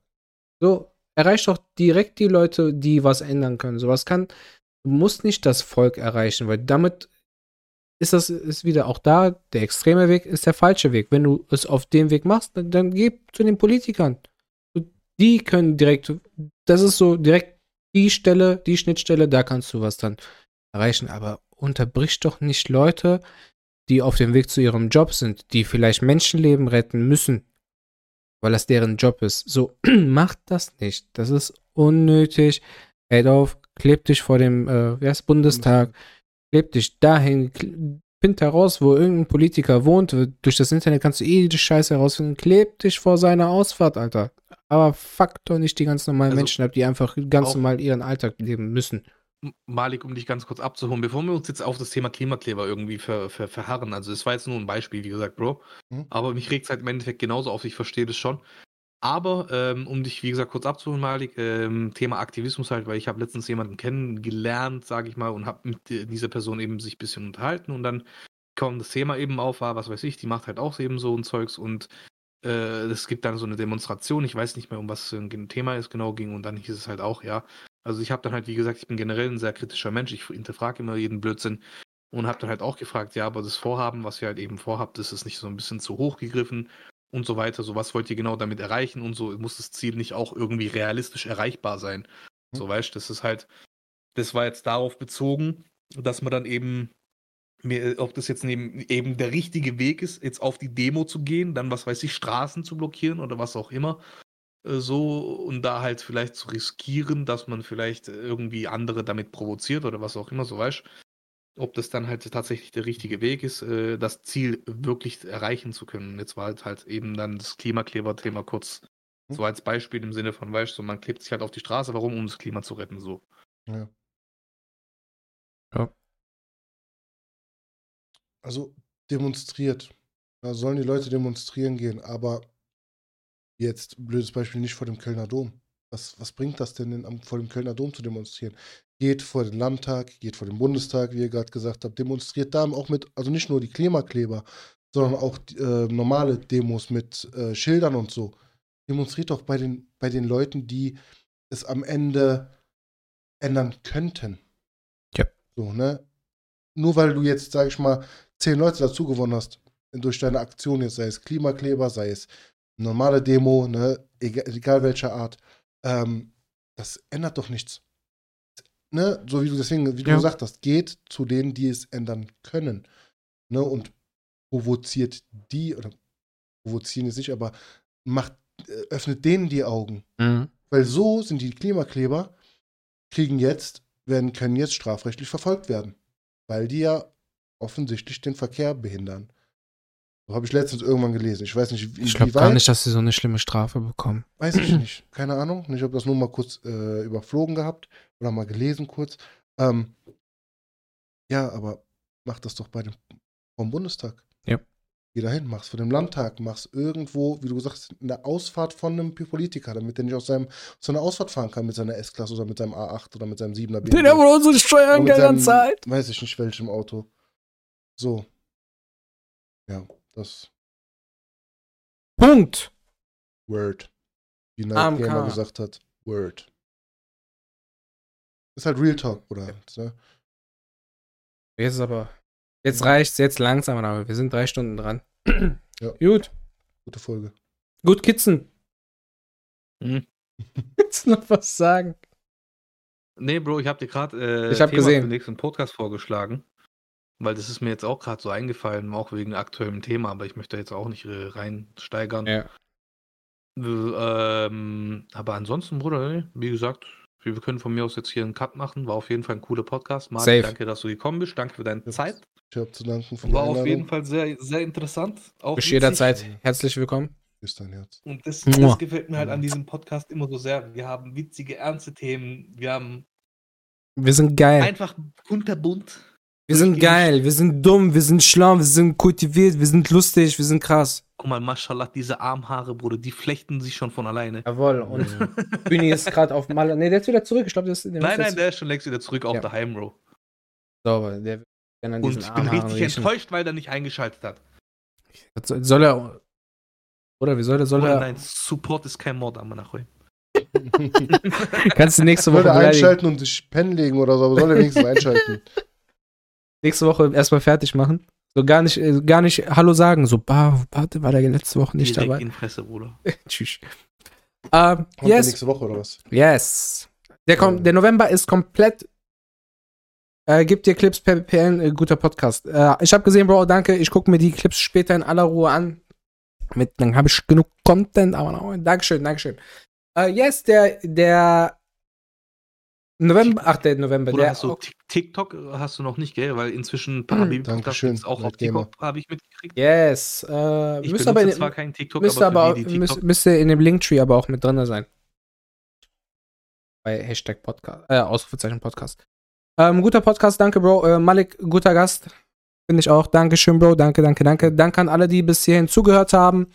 So, erreicht doch direkt die Leute, die was ändern können. Sowas kann, du musst nicht das Volk erreichen, weil damit ist das ist wieder auch da, der extreme Weg ist der falsche Weg. Wenn du es auf dem Weg machst, dann, dann geh zu den Politikern. Die können direkt, das ist so direkt die Stelle, die Schnittstelle, da kannst du was dann erreichen. Aber unterbrich doch nicht Leute, die auf dem Weg zu ihrem Job sind, die vielleicht Menschenleben retten müssen, weil das deren Job ist. So, macht das nicht. Das ist unnötig. Ey, auf, kleb dich vor dem, äh, heißt Bundestag, kleb dich dahin, find heraus, wo irgendein Politiker wohnt. Durch das Internet kannst du eh die Scheiße herausfinden. Kleb dich vor seiner Ausfahrt, Alter. Aber fuck doch nicht die ganz normalen Also, Menschen ab, die einfach ganz normal ihren Alltag leben müssen. Malik, um dich ganz kurz abzuholen, bevor wir uns jetzt auf das Thema Klimakleber irgendwie ver, ver, verharren, also es war jetzt nur ein Beispiel, wie gesagt, Bro, Mhm. aber mich regt es halt im Endeffekt genauso auf, ich verstehe das schon. Aber ähm, um dich, wie gesagt, kurz abzuholen, Malik, ähm, Thema Aktivismus halt, weil ich habe letztens jemanden kennengelernt, sage ich mal, und habe mit dieser Person eben sich ein bisschen unterhalten und dann kam das Thema eben auf, war, was weiß ich, die macht halt auch eben so ein Zeugs und äh, es gibt dann so eine Demonstration, ich weiß nicht mehr, um was ein Thema es genau ging und dann hieß es halt auch, ja, also ich habe dann halt, wie gesagt, ich bin generell ein sehr kritischer Mensch, ich hinterfrage immer jeden Blödsinn und habe dann halt auch gefragt, ja, aber das Vorhaben, was ihr halt eben vorhabt, ist es nicht so ein bisschen zu hoch gegriffen und so weiter, so was wollt ihr genau damit erreichen und so? Muss das Ziel nicht auch irgendwie realistisch erreichbar sein. So weißt, das ist halt, das war jetzt darauf bezogen, dass man dann eben mir, ob das jetzt neben, eben der richtige Weg ist, jetzt auf die Demo zu gehen, dann was weiß ich, Straßen zu blockieren oder was auch immer, so und da halt vielleicht zu riskieren, dass man vielleicht irgendwie andere damit provoziert oder was auch immer, so weißt ob das dann halt tatsächlich der richtige Weg ist, äh, das Ziel wirklich erreichen zu können. Jetzt war halt, halt eben dann das Klimakleber-Thema kurz Hm. so als Beispiel im Sinne von, weißt du, so, man klebt sich halt auf die Straße, warum? Um das Klima zu retten, so. Ja. Ja. Also demonstriert. Da sollen die Leute demonstrieren gehen, aber jetzt, blödes Beispiel, nicht vor dem Kölner Dom. Was, was bringt das denn, am- vor dem Kölner Dom zu demonstrieren? Geht vor den Landtag, geht vor den Bundestag, wie ihr gerade gesagt habt, demonstriert da auch mit, also nicht nur die Klimakleber, sondern auch äh, normale Demos mit äh, Schildern und so. Demonstriert doch bei den, bei den Leuten, die es am Ende ändern könnten. Ja. So, ne? Nur weil du jetzt, sag ich mal, zehn Leute dazu gewonnen hast, durch deine Aktion jetzt, sei es Klimakleber, sei es normale Demo, ne, egal, egal welcher Art, ähm, das ändert doch nichts. Ne, so wie du deswegen, wie du Ja. gesagt hast, geht zu denen, die es ändern können. Ne, und provoziert die, oder provozieren es nicht, aber macht, äh, öffnet denen die Augen. Mhm. Weil so sind die Klimakleber, kriegen jetzt, werden, können jetzt strafrechtlich verfolgt werden. Weil die ja offensichtlich den Verkehr behindern. Habe ich letztens irgendwann gelesen. Ich weiß nicht, wie, Ich glaube gar nicht, dass sie so eine schlimme Strafe bekommen. Weiß ich nicht. Keine Ahnung. Ich habe das nur mal kurz äh, überflogen gehabt oder mal gelesen kurz. Ähm, ja, aber mach das doch bei dem vom Bundestag. Ja. Geh dahin, mach's vor dem Landtag, mach's irgendwo, wie du gesagt hast, in der Ausfahrt von einem Politiker, damit der nicht aus, seinem, aus seiner Ausfahrt fahren kann mit seiner S-Klasse oder mit seinem A8 oder mit seinem 7er Den haben wir unsere Steuern mit Geld seinem, zahlt. Weiß ich nicht, welchem Auto. So. Ja, das Punkt. Word. Wie Night AMK. Gamer gesagt hat. Word. Ist halt Real Talk, oder? Ne? Jetzt ist aber. Jetzt reicht's, jetzt langsam, aber wir sind drei Stunden dran. Ja. Gut. Gute Folge. Gut, Kitzen. Mhm. Willst du noch was sagen? Nee, Bro, ich habe dir gerade äh, Ich hab Thema gesehen. für den nächsten Podcast vorgeschlagen. Weil das ist mir jetzt auch gerade so eingefallen, auch wegen aktuellem Thema, aber ich möchte jetzt auch nicht äh, reinsteigern. Ja. Äh, Ähm, aber ansonsten, Bruder, nee, wie gesagt, wir können von mir aus jetzt hier einen Cut machen. War auf jeden Fall ein cooler Podcast. Marc, Safe. danke, dass du gekommen bist. Danke für deine. Zeit. Ich habe zu danken für War auf jeden Fall sehr, sehr interessant. Auch Bist jederzeit herzlich willkommen. Küss dein Herz. Und das, das gefällt mir halt an diesem Podcast immer so sehr. Wir haben witzige, ernste Themen. Wir haben Wir sind geil. einfach kunterbunt. Wir sind geil. Wir sind dumm. Wir sind schlau. Wir sind kultiviert. Wir sind lustig. Wir sind krass. Guck mal, Maschallah, diese Armhaare, Bruder, die flechten sich schon von alleine. Jawohl. Und Bühni ist gerade auf Maler. Nee, der ist wieder zurück. Ich glaube, der ist der Nein, nein, der ist schon längst wieder zurück auf Ja. daheim, Bro. Sauber. Der kann an Und diesen ich bin Armhaaren richtig riechen. enttäuscht, weil er nicht eingeschaltet hat. Soll soll er. Oder wie soll er? Soll Bruder, er? nein, Support ist kein Mord, Amanachui. Kannst du nächste Soll Woche er einschalten und sich pennen legen oder so, aber soll er wenigstens einschalten. Nächste Woche erstmal fertig machen. So gar nicht, äh, gar nicht Hallo sagen. So, bah, warte, war der letzte Woche nicht Direkt dabei. in die Fresse, Bruder. Tschüss. Ähm, Kommt der yes. nächste Woche oder was? Yes. Der, kom Ja. der November ist komplett. Äh, gibt dir Clips per PN, äh, guter Podcast. Äh, ich habe gesehen, Bro, danke. Ich gucke mir die Clips später in aller Ruhe an. Mit, dann habe ich genug Content, aber noch, Dankeschön, Dankeschön. Äh, yes, der, der November, ach, der November, Oder der. hast du Tik- TikTok hast du noch nicht, gell? Weil inzwischen Habibi Podcast Dankeschön, gibt's auch auf. TikTok, habe ich mitgekriegt. yes. Äh, Ich müsste aber in, zwar keinen TikTok, müsste aber, aber, müsste, TikTok müsste in dem Linktree aber auch mit drin sein. Bei Hashtag Podcast, äh, Ausrufezeichen Podcast. Ähm, guter Podcast, danke, Bro. Äh, Malik, guter Gast. Finde ich auch. Dankeschön, Bro. Danke, danke, danke. Danke an alle, die bis hierhin zugehört haben.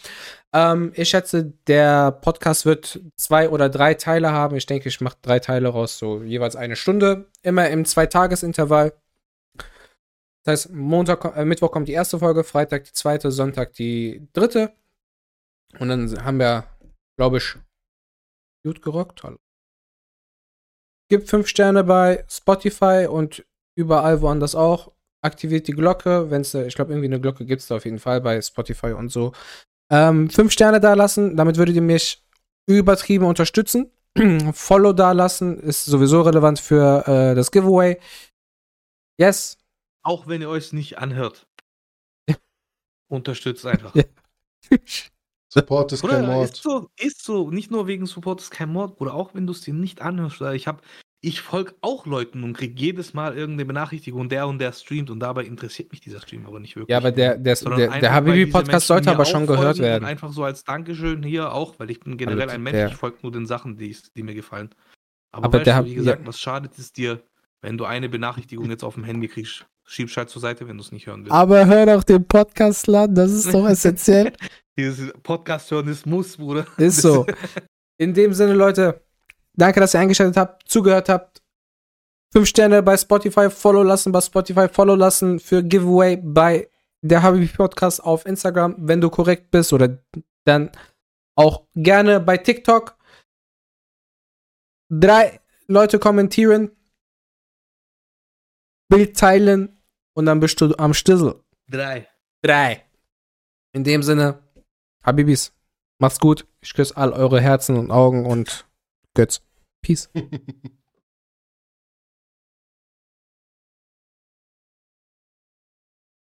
Ähm, ich schätze, der Podcast wird zwei oder drei Teile haben. Ich denke, ich mache drei Teile raus, so jeweils eine Stunde. Immer im Zweitagesintervall. Das heißt, Montag, äh, Mittwoch kommt die erste Folge, Freitag die zweite, Sonntag die dritte. Und dann haben wir, glaube ich, gut gerockt. Hallo. Gibt fünf Sterne bei Spotify und überall woanders auch. Aktiviert die Glocke, wenn es, ich glaube, irgendwie eine Glocke gibt es da auf jeden Fall bei Spotify und so. Ähm, fünf Sterne da lassen, damit würdet ihr mich übertrieben unterstützen. Follow da lassen ist sowieso relevant für äh, das Giveaway. Yes. Auch wenn ihr euch nicht anhört. Unterstützt einfach. Ja. Support ist kein Bruder, Mord. ist so, ist so. Nicht nur wegen Support ist kein Mord, Bruder. Auch wenn du es dir nicht anhörst. Ich hab, ich folge auch Leuten und krieg jedes Mal irgendeine Benachrichtigung, der und der streamt und dabei interessiert mich dieser Stream aber nicht wirklich. Ja, aber der, der, der, der Habibi-Podcast sollte aber schon gehört werden. Einfach so als Dankeschön hier auch, weil ich bin generell Also, ein Mensch, der- ich folge nur den Sachen, die, die mir gefallen. Aber, Aber weißt der du, wie gesagt, ja. was schadet es dir, wenn du eine Benachrichtigung jetzt auf dem Handy kriegst? Schiebst halt zur Seite, wenn du es nicht hören willst. Aber hör doch den Podcast an, das ist doch essentiell. Dieses Podcast hören ist Muss, Bruder. Ist so. In dem Sinne, Leute, danke, dass ihr eingeschaltet habt, zugehört habt. Fünf Sterne bei Spotify, Follow lassen bei Spotify, Follow lassen für Giveaway bei der Habibi Podcast auf Instagram, wenn du korrekt bist oder dann auch gerne bei TikTok. Drei Leute kommentieren, Bild teilen und dann bist du am Stissel. Drei. Drei. In dem Sinne, Habibis, macht's gut. Ich küsse all eure Herzen und Augen und Götz. Peace.